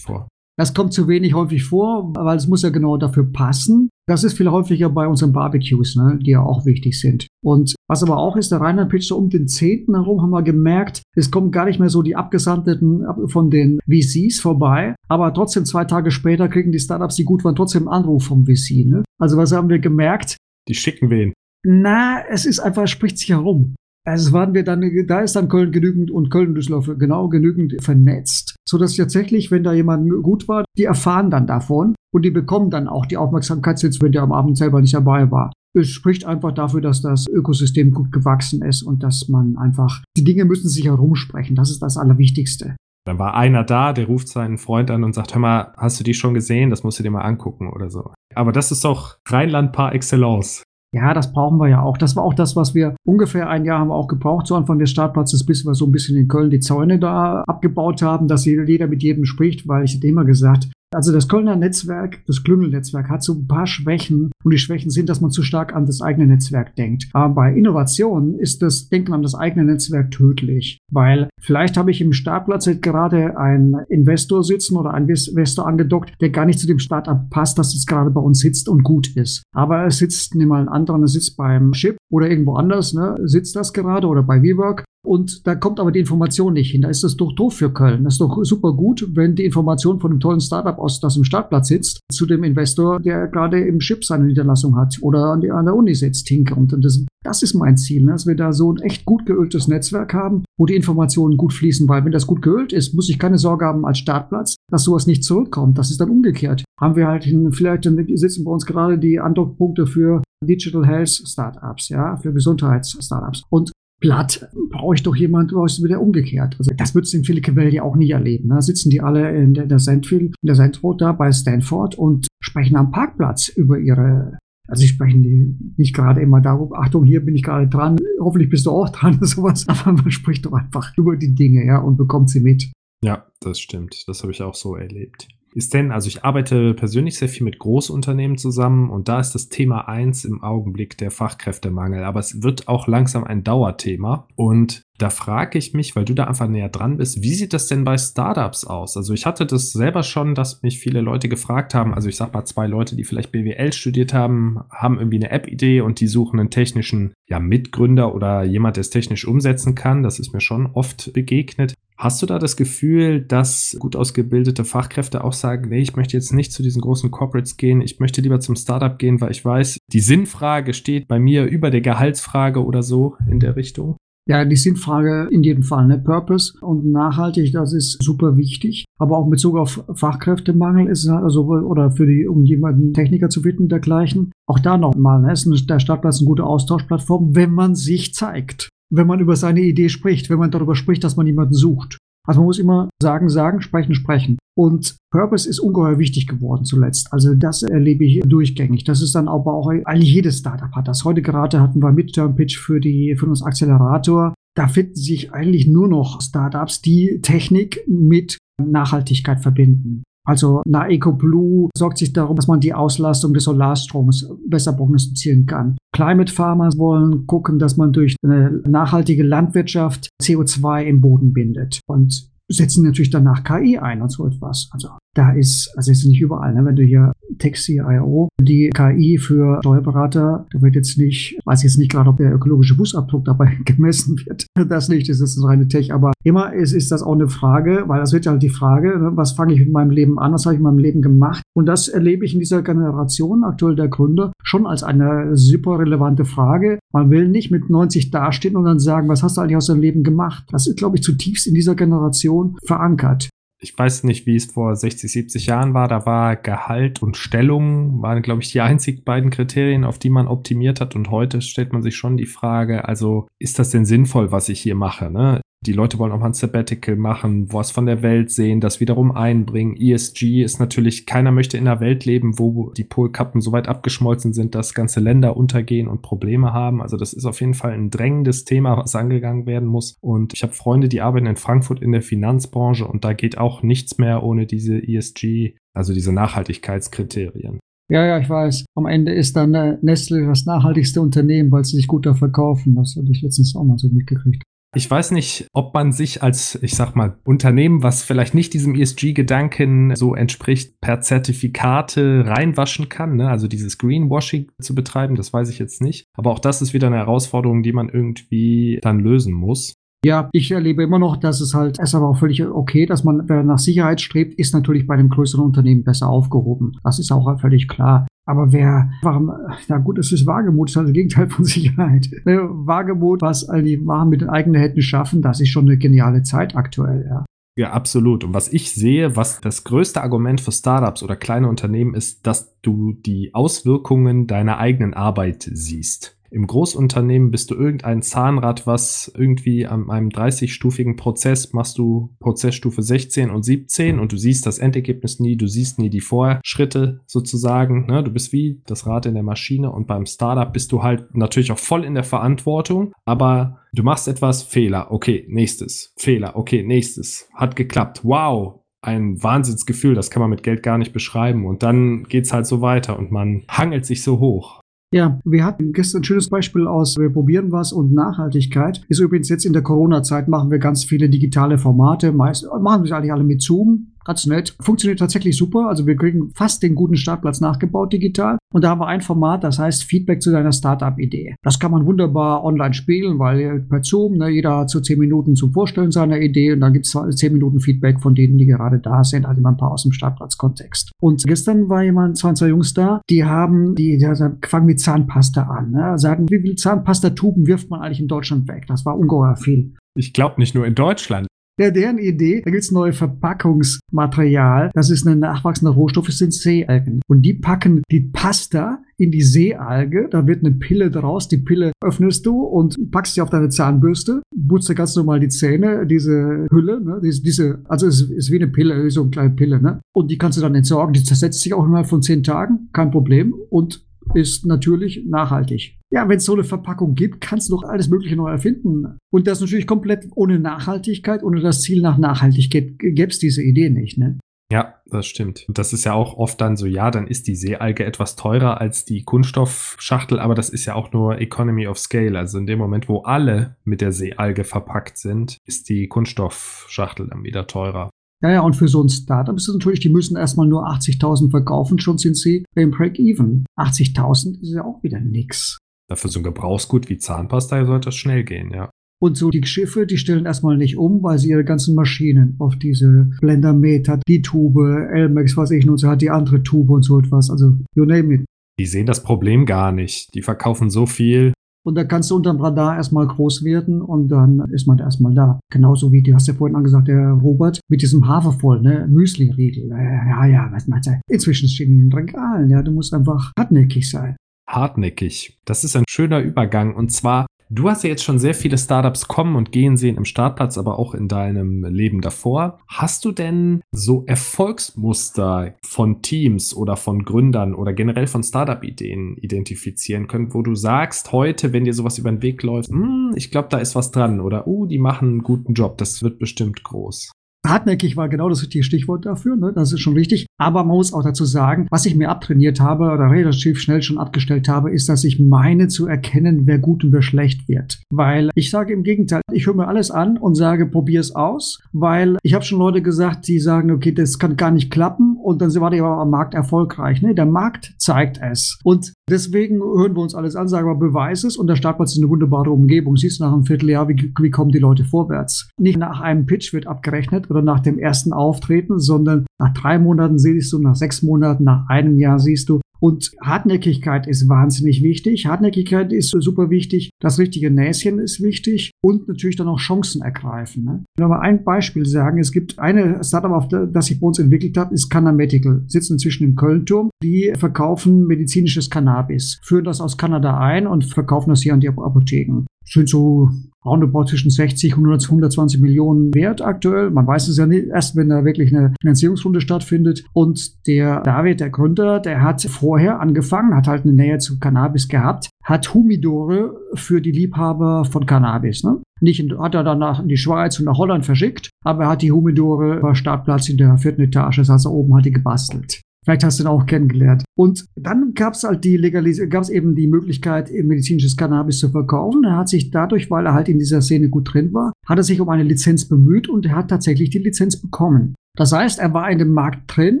Speaker 2: vor?
Speaker 1: Das kommt zu wenig häufig vor, weil es muss ja genau dafür passen. Das ist viel häufiger bei unseren Barbecues, ne, die ja auch wichtig sind. Und was aber auch ist, der Rheinland-Pitch so um den 10. herum haben wir gemerkt, es kommen gar nicht mehr so die Abgesandten von den VCs vorbei, aber trotzdem zwei Tage später kriegen die Startups, die gut waren, trotzdem einen Anruf vom VC. Ne? Also was haben wir gemerkt?
Speaker 2: Die schicken wen?
Speaker 1: Na, es ist einfach, spricht sich herum. Also waren wir dann, da ist dann Köln genügend und Köln-Düsseldorf genau genügend vernetzt, so dass tatsächlich, wenn da jemand gut war, die erfahren dann davon und die bekommen dann auch die Aufmerksamkeit, wenn der am Abend selber nicht dabei war. Es spricht einfach dafür, dass das Ökosystem gut gewachsen ist und dass man einfach, die Dinge müssen sich herumsprechen. Das ist das Allerwichtigste.
Speaker 2: Dann war einer da, der ruft seinen Freund an und sagt, hör mal, hast du die schon gesehen? Das musst du dir mal angucken oder so. Aber das ist doch Rheinland par excellence.
Speaker 1: Ja, das brauchen wir ja auch. Das war auch das, was wir ungefähr ein Jahr haben auch gebraucht zu Anfang des Startplatzes, bis wir so ein bisschen in Köln die Zäune da abgebaut haben, dass jeder mit jedem spricht, weil ich hätte immer gesagt, also das Kölner Netzwerk, das Klüngelnetzwerk hat so ein paar Schwächen und die Schwächen sind, dass man zu stark an das eigene Netzwerk denkt. Aber bei Innovationen ist das Denken an das eigene Netzwerk tödlich, weil vielleicht habe ich im Startplatz halt gerade einen Investor sitzen oder einen Investor angedockt, der gar nicht zu dem Startup passt, das jetzt gerade bei uns sitzt und gut ist. Aber er sitzt, nimm mal einen anderen, er sitzt beim Chip oder irgendwo anders, ne, sitzt das gerade oder bei WeWork und da kommt aber die Information nicht hin. Da ist das doch doof für Köln. Das ist doch super gut, wenn die Information von einem tollen Startup aus, das im Startplatz sitzt, zu dem Investor, der gerade im Chip seine Niederlassung hat oder an, der Uni sitzt, hinkommt. Und das, das ist mein Ziel, ne? dass wir da so ein echt gut geöltes Netzwerk haben, wo die Informationen gut fließen. Weil wenn das gut geölt ist, muss ich keine Sorge haben als Startplatz, dass sowas nicht zurückkommt. Das ist dann umgekehrt. Haben wir halt in, vielleicht sitzen bei uns gerade die Andockpunkte für Digital Health Startups, ja, für Gesundheits-Startups. Und platt, brauche ich doch jemand, was wieder umgekehrt. Also das würdest du in Silicon Valley auch nie erleben. Da ne? sitzen die alle in der, der Sandfield, in der Sandroad da bei Stanford und sprechen am Parkplatz über ihre also sie sprechen die nicht gerade immer darum, Achtung, hier bin ich gerade dran, hoffentlich bist du auch dran, sowas, aber man spricht doch einfach über die Dinge, ja, und bekommt sie mit.
Speaker 2: Ja, das stimmt. Das habe ich auch so erlebt ist denn, also ich arbeite persönlich sehr viel mit Großunternehmen zusammen und da ist das Thema eins im Augenblick der Fachkräftemangel, aber es wird auch langsam ein Dauerthema und da frage ich mich, weil du da einfach näher dran bist, wie sieht das denn bei Startups aus? Also ich hatte das selber schon, dass mich viele Leute gefragt haben, also ich sag mal zwei Leute, die vielleicht BWL studiert haben, haben irgendwie eine App-Idee und die suchen einen technischen ja, Mitgründer oder jemand, der es technisch umsetzen kann. Das ist mir schon oft begegnet. Hast du da das Gefühl, dass gut ausgebildete Fachkräfte auch sagen, nee, ich möchte jetzt nicht zu diesen großen Corporates gehen, ich möchte lieber zum Startup gehen, weil ich weiß, die Sinnfrage steht bei mir über der Gehaltsfrage oder so in der Richtung?
Speaker 1: Ja, die Sinnfrage in jedem Fall, ne? Purpose und nachhaltig, das ist super wichtig. Aber auch in Bezug auf Fachkräftemangel ist es also, oder für die, um jemanden Techniker zu finden, dergleichen. Auch da nochmal, ne? ist der Startplatz eine gute Austauschplattform, wenn man sich zeigt wenn man über seine Idee spricht, wenn man darüber spricht, dass man jemanden sucht. Also man muss immer sagen, sagen, sprechen, sprechen. Und Purpose ist ungeheuer wichtig geworden zuletzt. Also das erlebe ich durchgängig. Das ist dann aber auch, eigentlich jedes Startup hat das. Heute gerade hatten wir Midterm Pitch für die, für uns Accelerator. Da finden sich eigentlich nur noch Startups, die Technik mit Nachhaltigkeit verbinden. Also na EcoBlue sorgt sich darum, dass man die Auslastung des Solarstroms besser prognostizieren kann. Climate Farmers wollen gucken, dass man durch eine nachhaltige Landwirtschaft CO2 im Boden bindet und setzen natürlich danach KI ein und so etwas. Also da ist, also ist nicht überall, ne? wenn du hier Taxi.io, die KI für Steuerberater, da wird jetzt nicht, weiß jetzt nicht gerade, ob der ökologische Fußabdruck dabei gemessen wird. Das nicht, das ist reine Tech, aber immer ist, ist das auch eine Frage, weil das wird ja halt die Frage, ne? was fange ich mit meinem Leben an, was habe ich in meinem Leben gemacht? Und das erlebe ich in dieser Generation aktuell der Gründer schon als eine super relevante Frage. Man will nicht mit 90 dastehen und dann sagen, was hast du eigentlich aus deinem Leben gemacht? Das ist, glaube ich, zutiefst in dieser Generation verankert
Speaker 2: ich weiß nicht, wie es vor 60, 70 Jahren war. Da war Gehalt und Stellung, waren, glaube ich, die einzigen beiden Kriterien, auf die man optimiert hat. Und heute stellt man sich schon die Frage, also ist das denn sinnvoll, was ich hier mache? Ne? Die Leute wollen auch mal ein Sabbatical machen, was von der Welt sehen, das wiederum einbringen. ESG ist natürlich, keiner möchte in einer Welt leben, wo die Polkappen so weit abgeschmolzen sind, dass ganze Länder untergehen und Probleme haben. Also das ist auf jeden Fall ein drängendes Thema, was angegangen werden muss. Und ich habe Freunde, die arbeiten in Frankfurt in der Finanzbranche und da geht auch nichts mehr ohne diese ESG, also diese Nachhaltigkeitskriterien.
Speaker 1: Ja, ja, ich weiß. Am Ende ist dann äh, Nestle das nachhaltigste Unternehmen, weil sie sich gut da verkaufen. Das hatte ich letztens auch mal so mitgekriegt.
Speaker 2: Ich weiß nicht, ob man sich als, ich sag mal, Unternehmen, was vielleicht nicht diesem ESG-Gedanken so entspricht, per Zertifikate reinwaschen kann, ne? also dieses Greenwashing zu betreiben, das weiß ich jetzt nicht. Aber auch das ist wieder eine Herausforderung, die man irgendwie dann lösen muss.
Speaker 1: Ja, ich erlebe immer noch, dass es halt, es ist aber auch völlig okay, dass man, wer nach Sicherheit strebt, ist natürlich bei einem größeren Unternehmen besser aufgehoben. Das ist auch völlig klar. Aber wer, warum, na gut, es ist Wagemut, das ist halt das Gegenteil von Sicherheit. Ne, Wagemut, was all die Waren mit den eigenen Händen schaffen, das ist schon eine geniale Zeit aktuell, ja.
Speaker 2: Ja, absolut. Und was ich sehe, was das größte Argument für Startups oder kleine Unternehmen ist, dass du die Auswirkungen deiner eigenen Arbeit siehst. Im Großunternehmen bist du irgendein Zahnrad, was irgendwie an einem 30-stufigen Prozess machst du Prozessstufe 16 und 17 und du siehst das Endergebnis nie, du siehst nie die Vorschritte sozusagen. Ne? Du bist wie das Rad in der Maschine und beim Startup bist du halt natürlich auch voll in der Verantwortung, aber du machst etwas, Fehler, okay, nächstes, Fehler, okay, nächstes, hat geklappt, wow, ein Wahnsinnsgefühl, das kann man mit Geld gar nicht beschreiben. Und dann geht's halt so weiter und man hangelt sich so hoch.
Speaker 1: Ja, wir hatten gestern ein schönes Beispiel aus Wir probieren was und Nachhaltigkeit. Ist übrigens jetzt in der Corona-Zeit machen wir ganz viele digitale Formate. Meist machen wir eigentlich alle mit Zoom ganz nett. Funktioniert tatsächlich super. Also wir kriegen fast den guten Startplatz nachgebaut digital. Und da haben wir ein Format, das heißt Feedback zu deiner Startup-Idee. Das kann man wunderbar online spielen, weil per Zoom, ne, jeder hat so zehn Minuten zum Vorstellen seiner Idee und dann gibt es zehn Minuten Feedback von denen, die gerade da sind, also immer ein paar aus dem Startplatz-Kontext. Und gestern war jemand, zwei, zwei Jungs da, die haben, die, die fangen mit Zahnpasta an, ne, sagen, wie viel Zahnpastatuben wirft man eigentlich in Deutschland weg? Das war ungeheuer viel.
Speaker 2: Ich glaube nicht nur in Deutschland.
Speaker 1: Ja, deren Idee, da gibt's neue Verpackungsmaterial. Das ist ein nachwachsender Rohstoff, das sind Seealgen. Und die packen die Pasta in die Seealge, da wird eine Pille draus, die Pille öffnest du und packst sie auf deine Zahnbürste, putzt ganz normal die Zähne, diese Hülle, ne, diese, diese also es ist wie eine Pille, so eine kleine Pille, ne? Und die kannst du dann entsorgen, die zersetzt sich auch innerhalb von zehn Tagen, kein Problem. Und ist natürlich nachhaltig. Ja, wenn es so eine Verpackung gibt, kannst du doch alles Mögliche neu erfinden. Und das natürlich komplett ohne Nachhaltigkeit, ohne das Ziel nach Nachhaltigkeit gäbe es diese Idee nicht, ne?
Speaker 2: Ja, das stimmt. Und das ist ja auch oft dann so, ja, dann ist die Seealge etwas teurer als die Kunststoffschachtel, aber das ist ja auch nur Economy of Scale. Also in dem Moment, wo alle mit der Seealge verpackt sind, ist die Kunststoffschachtel dann wieder teurer.
Speaker 1: Ja, ja, und für so ein Startup ist es natürlich, die müssen erstmal nur 80.000 verkaufen, schon sind sie im Break-Even. 80.000 ist ja auch wieder nix.
Speaker 2: Dafür so ein Gebrauchsgut wie Zahnpasta sollte das schnell gehen, ja.
Speaker 1: Und so die Schiffe, die stellen erstmal nicht um, weil sie ihre ganzen Maschinen auf diese Blender hat, die Tube, Elmex, was ich nutze, hat die andere Tube und so etwas. Also, you name it.
Speaker 2: Die sehen das Problem gar nicht. Die verkaufen so viel,
Speaker 1: und da kannst du unterm Radar erstmal groß werden und dann ist man erstmal da. Genauso wie, du hast ja vorhin angesagt, der Robert, mit diesem Hafervoll, ne, Müsli-Riegel. Ja, ja, was meinst du? Inzwischen stehen die in den Regalen, ja, du musst einfach hartnäckig sein.
Speaker 2: Hartnäckig. Das ist ein schöner Übergang. Und zwar Du hast ja jetzt schon sehr viele Startups kommen und gehen sehen im Startplatz, aber auch in deinem Leben davor. Hast du denn so Erfolgsmuster von Teams oder von Gründern oder generell von Startup-Ideen identifizieren können, wo du sagst, heute, wenn dir sowas über den Weg läuft, hm, ich glaube, da ist was dran oder, uh, die machen einen guten Job, das wird bestimmt groß?
Speaker 1: Hartnäckig war genau das richtige Stichwort dafür, ne? das ist schon richtig. Aber man muss auch dazu sagen, was ich mir abtrainiert habe oder relativ schnell schon abgestellt habe, ist, dass ich meine zu erkennen, wer gut und wer schlecht wird. Weil ich sage im Gegenteil, ich höre mir alles an und sage, probier es aus, weil ich habe schon Leute gesagt, die sagen, okay, das kann gar nicht klappen und dann war die aber am Markt erfolgreich. Ne? Der Markt zeigt es. Und deswegen hören wir uns alles an, sagen wir, beweis es und der Startplatz ist eine wunderbare Umgebung. Siehst nach einem Vierteljahr, wie, wie kommen die Leute vorwärts. Nicht nach einem Pitch wird abgerechnet oder nach dem ersten Auftreten, sondern nach drei Monaten siehst du, nach sechs Monaten, nach einem Jahr siehst du, und Hartnäckigkeit ist wahnsinnig wichtig. Hartnäckigkeit ist super wichtig. Das richtige Näschen ist wichtig und natürlich dann auch Chancen ergreifen. Ne? Ich will mal ein Beispiel sagen. Es gibt eine Startup, auf das sich bei uns entwickelt hat, ist Canna Medical. Sitzen inzwischen im Köln-Turm. Die verkaufen medizinisches Cannabis, führen das aus Kanada ein und verkaufen das hier an die Apotheken sind so roundabout zwischen 60 und 120 Millionen wert aktuell. Man weiß es ja nicht, erst wenn da wirklich eine Finanzierungsrunde stattfindet. Und der David, der Gründer, der hat vorher angefangen, hat halt eine Nähe zu Cannabis gehabt, hat Humidore für die Liebhaber von Cannabis. Ne? Nicht in, hat er dann nach in die Schweiz und nach Holland verschickt, aber er hat die Humidore über Startplatz in der vierten Etage, das heißt, oben hat die gebastelt. Vielleicht hast du ihn auch kennengelernt. Und dann gab es halt die Legalis gab es eben die Möglichkeit, medizinisches Cannabis zu verkaufen. Er hat sich dadurch, weil er halt in dieser Szene gut drin war, hat er sich um eine Lizenz bemüht und er hat tatsächlich die Lizenz bekommen. Das heißt, er war in dem Markt drin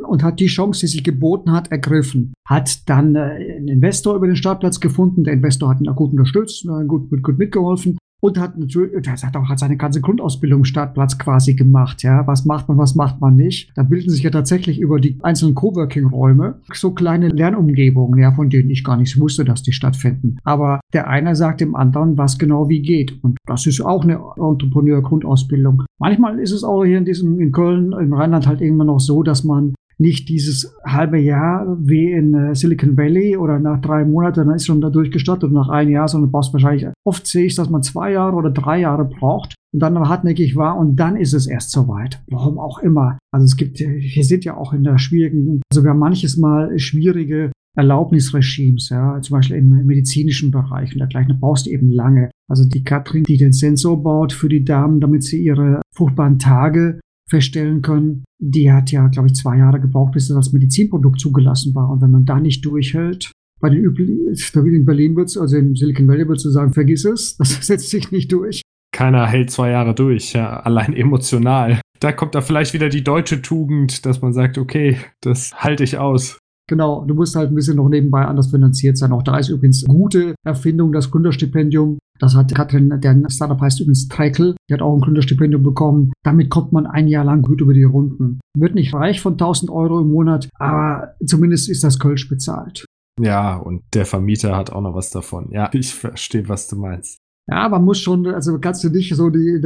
Speaker 1: und hat die Chance, die sich geboten hat, ergriffen. Hat dann äh, einen Investor über den Startplatz gefunden. Der Investor hat ihn auch gut unterstützt, gut, gut, gut mitgeholfen und hat natürlich, das hat auch hat seine ganze Grundausbildung Startplatz quasi gemacht. Ja, was macht man, was macht man nicht? Da bilden sich ja tatsächlich über die einzelnen Coworking-Räume so kleine Lernumgebungen, ja, von denen ich gar nicht wusste, dass die stattfinden. Aber der eine sagt dem anderen, was genau wie geht. Und das ist auch eine Entrepreneur-Grundausbildung. Manchmal ist es auch hier in diesem, in Köln, im Rheinland halt immer noch so, dass man nicht dieses halbe Jahr wie in äh, Silicon Valley oder nach drei Monaten, dann ist schon da durchgestattet und nach einem Jahr, sondern brauchst wahrscheinlich, oft sehe ich, dass man zwei Jahre oder drei Jahre braucht und dann hartnäckig war und dann ist es erst soweit. Warum auch immer. Also es gibt, wir sind ja auch in der schwierigen, also wir haben manches Mal schwierige Erlaubnisregimes, ja, zum Beispiel im medizinischen Bereich und dergleichen, da brauchst du eben lange. Also die Katrin, die den Sensor baut für die Damen, damit sie ihre fruchtbaren Tage feststellen können, die hat ja, glaube ich, zwei Jahre gebraucht, bis das Medizinprodukt zugelassen war. Und wenn man da nicht durchhält, bei den üblichen, in Berlin wird also in Silicon Valley wird es sagen, vergiss es, das setzt sich nicht durch.
Speaker 2: Keiner hält zwei Jahre durch, ja, allein emotional. Da kommt da vielleicht wieder die deutsche Tugend, dass man sagt, okay, das halte ich aus.
Speaker 1: Genau, du musst halt ein bisschen noch nebenbei anders finanziert sein. Auch da ist übrigens gute Erfindung, das Gründerstipendium. Das hat Katrin, der Startup heißt übrigens Treikel, die hat auch ein Gründerstipendium bekommen. Damit kommt man ein Jahr lang gut über die Runden. Wird nicht reich von 1000 Euro im Monat, aber zumindest ist das Kölsch bezahlt.
Speaker 2: Ja, und der Vermieter hat auch noch was davon. Ja, ich verstehe, was du meinst.
Speaker 1: Ja, man muss schon, also kannst du nicht so die,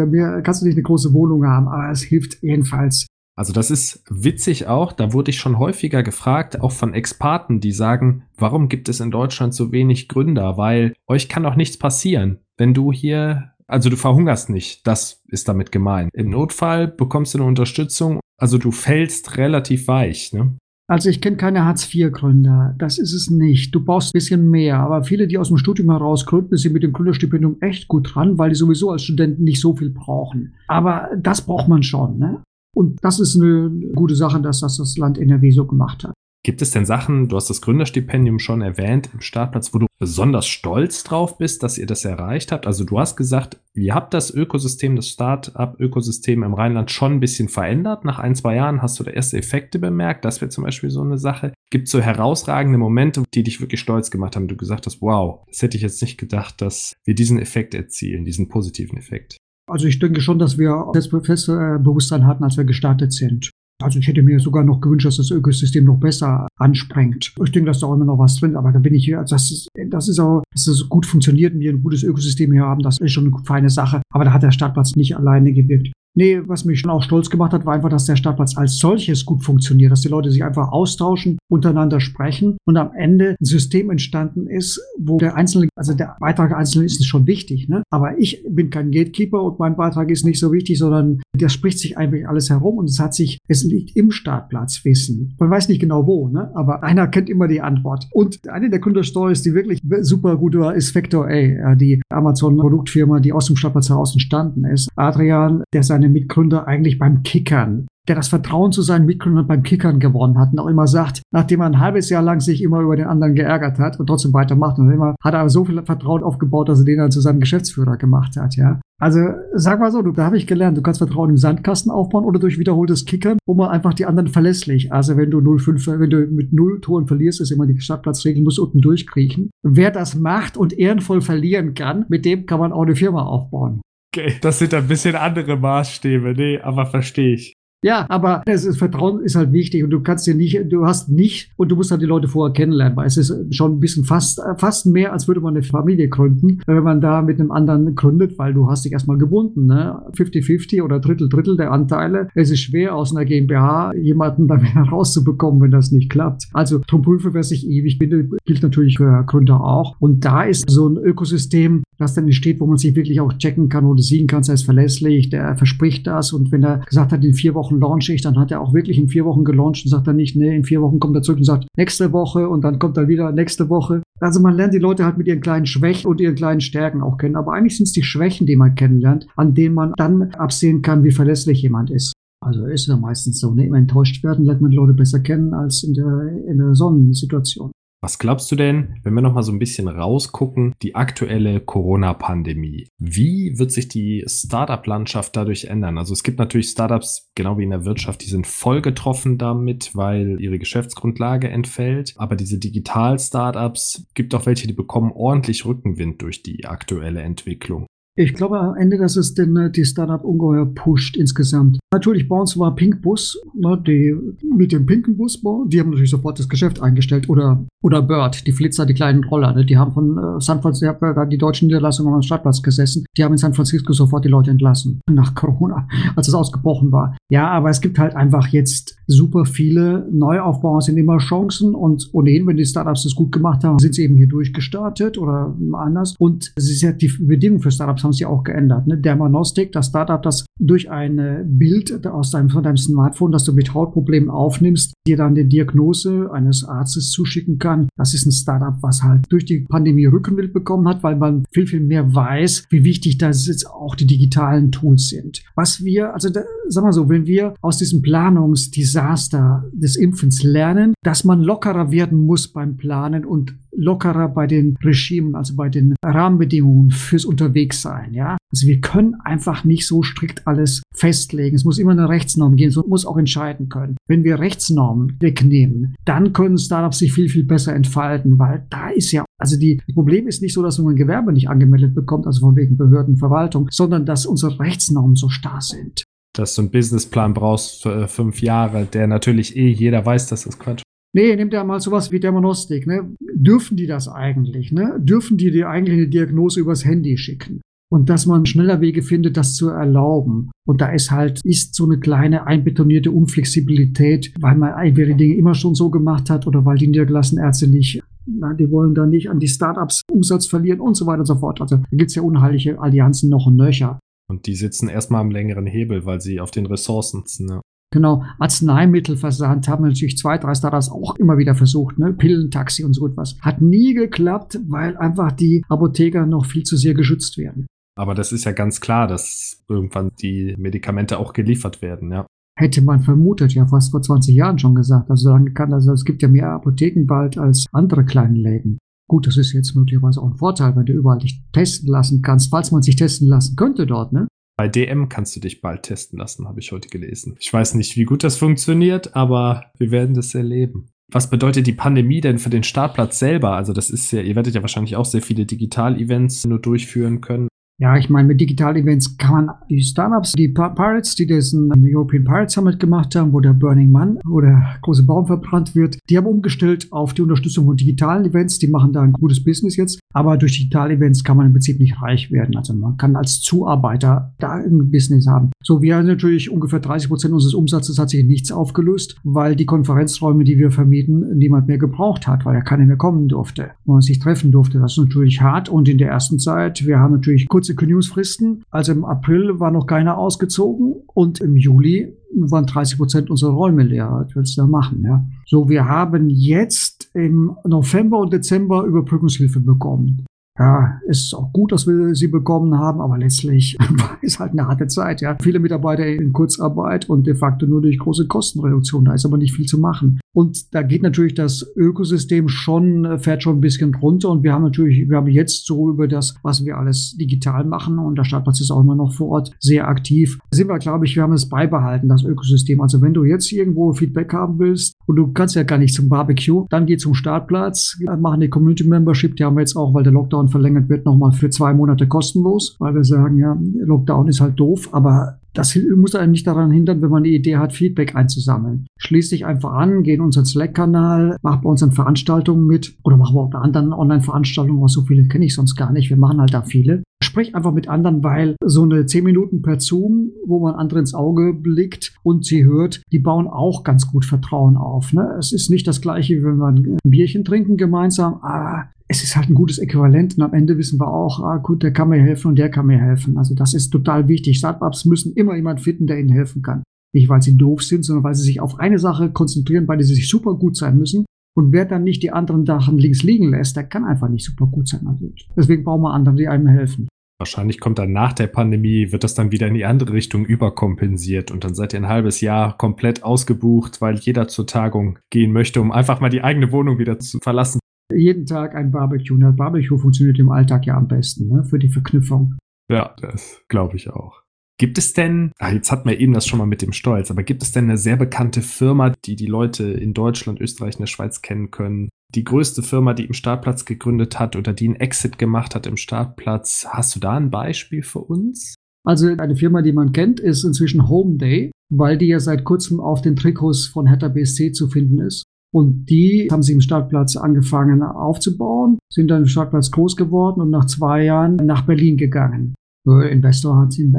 Speaker 1: kannst du nicht eine große Wohnung haben, aber es hilft jedenfalls
Speaker 2: also das ist witzig auch, da wurde ich schon häufiger gefragt, auch von Experten, die sagen, warum gibt es in Deutschland so wenig Gründer? Weil euch kann doch nichts passieren, wenn du hier, also du verhungerst nicht, das ist damit gemeint. Im Notfall bekommst du eine Unterstützung, also du fällst relativ weich, ne?
Speaker 1: Also ich kenne keine Hartz-IV-Gründer, das ist es nicht. Du brauchst ein bisschen mehr, aber viele, die aus dem Studium heraus gründen, sind mit dem Gründerstipendium echt gut dran, weil die sowieso als Studenten nicht so viel brauchen. Aber das braucht man schon. Ne? Und das ist eine gute Sache, dass das das Land NRW so gemacht hat.
Speaker 2: Gibt es denn Sachen, du hast das Gründerstipendium schon erwähnt im Startplatz, wo du besonders stolz drauf bist, dass ihr das erreicht habt? Also du hast gesagt, ihr habt das Ökosystem, das Start-up-Ökosystem im Rheinland schon ein bisschen verändert. Nach ein, zwei Jahren hast du da erste Effekte bemerkt. Das wäre zum Beispiel so eine Sache. Gibt es so herausragende Momente, die dich wirklich stolz gemacht haben? Du gesagt hast, wow, das hätte ich jetzt nicht gedacht, dass wir diesen Effekt erzielen, diesen positiven Effekt.
Speaker 1: Also ich denke schon, dass wir feste äh, hatten, als wir gestartet sind. Also ich hätte mir sogar noch gewünscht, dass das Ökosystem noch besser ansprengt. Ich denke, dass da auch immer noch was drin, aber da bin ich, also das ist, das ist auch, dass es gut funktioniert und wir ein gutes Ökosystem hier haben, das ist schon eine feine Sache. Aber da hat der Startplatz nicht alleine gewirkt. Nee, was mich schon auch stolz gemacht hat, war einfach, dass der Startplatz als solches gut funktioniert, dass die Leute sich einfach austauschen, untereinander sprechen und am Ende ein System entstanden ist, wo der Einzelne, also der Beitrag der Einzelnen ist schon wichtig, ne? Aber ich bin kein Gatekeeper und mein Beitrag ist nicht so wichtig, sondern das spricht sich einfach alles herum und es hat sich, es liegt im Startplatzwissen. Man weiß nicht genau wo, ne? Aber einer kennt immer die Antwort. Und eine der Gründerstories, die wirklich super gut war, ist Vector A, die Amazon-Produktfirma, die aus dem Startplatz heraus entstanden ist. Adrian, der sein seine Mitgründer eigentlich beim Kickern der das Vertrauen zu seinen Mitgründern beim Kickern gewonnen hat und auch immer sagt, nachdem er ein halbes Jahr lang sich immer über den anderen geärgert hat und trotzdem weitermacht und immer hat er so viel Vertrauen aufgebaut, dass er den dann zu seinem Geschäftsführer gemacht hat, ja. Also sag mal so, du, da habe ich gelernt, du kannst Vertrauen im Sandkasten aufbauen oder durch wiederholtes Kickern, wo man einfach die anderen verlässlich. Also wenn du 0,5, wenn du mit null Toren verlierst, ist immer die Stadtplatzregel, musst unten durchkriechen. Wer das macht und ehrenvoll verlieren kann, mit dem kann man auch eine Firma aufbauen.
Speaker 2: Okay, das sind ein bisschen andere Maßstäbe, nee, aber verstehe ich.
Speaker 1: Ja, aber das ist, Vertrauen ist halt wichtig und du kannst dir nicht, du hast nicht und du musst halt die Leute vorher kennenlernen, weil es ist schon ein bisschen fast, fast mehr, als würde man eine Familie gründen, wenn man da mit einem anderen gründet, weil du hast dich erstmal gebunden, ne? 50-50 oder Drittel, Drittel der Anteile. Es ist schwer, aus einer GmbH jemanden da wieder rauszubekommen, wenn das nicht klappt. Also drum prüfe, wer sich ewig bindet, gilt natürlich für Gründer auch. Und da ist so ein Ökosystem, das dann entsteht, wo man sich wirklich auch checken kann, wo du sehen kannst, er ist verlässlich, der verspricht das und wenn er gesagt hat, in vier Wochen launche ich, dann hat er auch wirklich in vier Wochen gelauncht und sagt dann nicht, nee, in vier Wochen kommt er zurück und sagt, nächste Woche und dann kommt er wieder nächste Woche. Also man lernt die Leute halt mit ihren kleinen Schwächen und ihren kleinen Stärken auch kennen. Aber eigentlich sind es die Schwächen, die man kennenlernt, an denen man dann absehen kann, wie verlässlich jemand ist. Also ist ja meistens so. Ne? Immer enttäuscht werden, lernt man die Leute besser kennen als in der, in der Sonnensituation.
Speaker 2: Was glaubst du denn, wenn wir noch mal so ein bisschen rausgucken, die aktuelle Corona-Pandemie? Wie wird sich die Startup-Landschaft dadurch ändern? Also es gibt natürlich Startups, genau wie in der Wirtschaft, die sind voll getroffen damit, weil ihre Geschäftsgrundlage entfällt. Aber diese Digital-Startups gibt auch welche, die bekommen ordentlich Rückenwind durch die aktuelle Entwicklung.
Speaker 1: Ich glaube am Ende, dass es denn äh, die Startup ungeheuer pusht insgesamt. Natürlich bei uns war Pinkbus, ne, die mit dem pinken Bus, die haben natürlich sofort das Geschäft eingestellt. Oder, oder Bird, die Flitzer, die kleinen Roller, ne, die haben von äh, San Francisco, da die deutschen Niederlassungen am Stadtplatz gesessen. Die haben in San Francisco sofort die Leute entlassen. Nach Corona, als es ausgebrochen war. Ja, aber es gibt halt einfach jetzt super viele Neuaufbauer sind immer Chancen und ohnehin, wenn die Startups das gut gemacht haben, sind sie eben hier durchgestartet oder anders. Und es ist ja die Bedingung für Startups haben sie auch geändert. Ne? Dermanostik, das Startup, das durch ein Bild aus deinem, von deinem Smartphone, das du mit Hautproblemen aufnimmst, dir dann die Diagnose eines Arztes zuschicken kann. Das ist ein Startup, was halt durch die Pandemie Rückenwind bekommen hat, weil man viel, viel mehr weiß, wie wichtig das jetzt auch die digitalen Tools sind. Was wir, also da, sag mal so, wenn wir aus diesem Planungsdesaster des Impfens lernen, dass man lockerer werden muss beim Planen und lockerer bei den Regimen, also bei den Rahmenbedingungen fürs Unterwegssein, ja. Also wir können einfach nicht so strikt alles festlegen. Es muss immer eine Rechtsnorm gehen, so muss auch entscheiden können. Wenn wir Rechtsnormen wegnehmen, dann können Startups sich viel, viel besser entfalten, weil da ist ja, also die, Problem ist nicht so, dass man ein Gewerbe nicht angemeldet bekommt, also von wegen Behörden, Verwaltung, sondern dass unsere Rechtsnormen so starr sind
Speaker 2: dass du einen Businessplan brauchst für fünf Jahre, der natürlich eh jeder weiß, dass das Quatsch.
Speaker 1: Nee, nimmt ja mal sowas wie Demonostik. Ne? Dürfen die das eigentlich? Ne? Dürfen die dir eigentlich eine Diagnose übers Handy schicken? Und dass man schneller Wege findet, das zu erlauben. Und da ist halt, ist so eine kleine einbetonierte Unflexibilität, weil man entweder die Dinge immer schon so gemacht hat oder weil die niedergelassenen Ärzte nicht na, die wollen da nicht an die Startups Umsatz verlieren und so weiter und so fort. Also da gibt es ja unheilige Allianzen noch und nöcher.
Speaker 2: Und die sitzen erstmal am längeren Hebel, weil sie auf den Ressourcen sitzen. Ja.
Speaker 1: Genau, Arzneimittelversand haben natürlich zwei, drei Startups auch immer wieder versucht, ne? Pillentaxi und so etwas. Hat nie geklappt, weil einfach die Apotheker noch viel zu sehr geschützt werden.
Speaker 2: Aber das ist ja ganz klar, dass irgendwann die Medikamente auch geliefert werden, ja.
Speaker 1: Hätte man vermutet, ja fast vor 20 Jahren schon gesagt. Also lange kann also es gibt ja mehr Apotheken bald als andere kleine Läden. Gut, das ist jetzt möglicherweise auch ein Vorteil, wenn du überall dich testen lassen kannst, falls man sich testen lassen könnte dort, ne?
Speaker 2: Bei DM kannst du dich bald testen lassen, habe ich heute gelesen. Ich weiß nicht, wie gut das funktioniert, aber wir werden das erleben. Was bedeutet die Pandemie denn für den Startplatz selber? Also das ist ja, ihr werdet ja wahrscheinlich auch sehr viele Digital-Events nur durchführen können.
Speaker 1: Ja, ich meine, mit Digital-Events kann man die Startups, die Pirates, die das in European Pirates Summit gemacht haben, wo der Burning Man, wo der große Baum verbrannt wird, die haben umgestellt auf die Unterstützung von digitalen Events. Die machen da ein gutes Business jetzt. Aber durch Digital-Events kann man im Prinzip nicht reich werden. Also man kann als Zuarbeiter da ein Business haben. So, wir haben natürlich ungefähr 30 Prozent unseres Umsatzes hat sich nichts aufgelöst, weil die Konferenzräume, die wir vermieten, niemand mehr gebraucht hat, weil ja keiner mehr kommen durfte, wo man sich treffen durfte. Das ist natürlich hart. Und in der ersten Zeit, wir haben natürlich kurze kurze Kündigungsfristen. Also im April war noch keiner ausgezogen und im Juli waren 30 Prozent unserer Räume leer. Was willst du da machen? Ja? So, wir haben jetzt im November und Dezember Überbrückungshilfe bekommen. ja, es ist auch gut, dass wir sie bekommen haben, aber letztlich ist halt eine harte Zeit. Ja, viele Mitarbeiter in Kurzarbeit und de facto nur durch große Kostenreduktion. Da ist aber nicht viel zu machen. Und da geht natürlich das Ökosystem schon, fährt schon ein bisschen runter. Und wir haben natürlich, wir haben jetzt so über das, was wir alles digital machen und der Stadtplatz ist auch immer noch vor Ort sehr aktiv. Da sind wir, glaube ich, wir haben es beibehalten, das Ökosystem. Also wenn du jetzt irgendwo Feedback haben willst und du kannst ja gar nicht zum Barbecue, dann geh zum Startplatz, machen die Community Membership, die haben wir jetzt auch, weil der Lockdown verlängert wird, nochmal für zwei Monate kostenlos, weil wir sagen, ja, Lockdown ist halt doof, aber das muss einen nicht daran hindern, wenn man die Idee hat, Feedback einzusammeln. Schließ dich einfach an, geh in unseren Slack-Kanal, mach bei unseren Veranstaltungen mit oder mach auch bei anderen Online-Veranstaltungen, so viele kenne ich sonst gar nicht. Wir machen halt da viele. Sprich einfach mit anderen, weil so eine 10 Minuten per Zoom, wo man andere ins Auge blickt und sie hört, die bauen auch ganz gut Vertrauen auf. Ne? Es ist nicht das gleiche, wie wenn wir ein Bierchen trinken gemeinsam. Ah, es ist halt ein gutes Äquivalent und am Ende wissen wir auch, ah, gut, der kann mir helfen und der kann mir helfen. Also das ist total wichtig. Startups müssen immer jemand finden, der ihnen helfen kann. Nicht, weil sie doof sind, sondern weil sie sich auf eine Sache konzentrieren, bei der sie sich super gut sein müssen. Und wer dann nicht die anderen Sachen links liegen lässt, der kann einfach nicht super gut sein. Also deswegen brauchen wir andere, die einem helfen.
Speaker 2: Wahrscheinlich kommt dann nach der Pandemie, wird das dann wieder in die andere Richtung überkompensiert und dann seid ihr ein halbes Jahr komplett ausgebucht, weil jeder zur Tagung gehen möchte, um einfach mal die eigene Wohnung wieder zu verlassen
Speaker 1: jeden Tag ein Barbecue. Und das Barbecue funktioniert im Alltag ja am besten, ne? für die Verknüpfung.
Speaker 2: Ja, das glaube ich auch. Gibt es denn, ach, jetzt hatten wir eben das schon mal mit dem Stolz, aber gibt es denn eine sehr bekannte Firma, die die Leute in Deutschland, Österreich und der Schweiz kennen können? Die größte Firma, die im Startplatz gegründet hat oder die einen Exit gemacht hat im Startplatz. Hast du da ein Beispiel für uns?
Speaker 1: Also eine Firma, die man kennt, ist inzwischen Home Day, weil die ja seit kurzem auf den Trikots von Hertha BSC zu finden ist. Und die haben sie im Startplatz angefangen aufzubauen, sind dann im Startplatz groß geworden und nach zwei Jahren nach Berlin gegangen. Investor hat sie.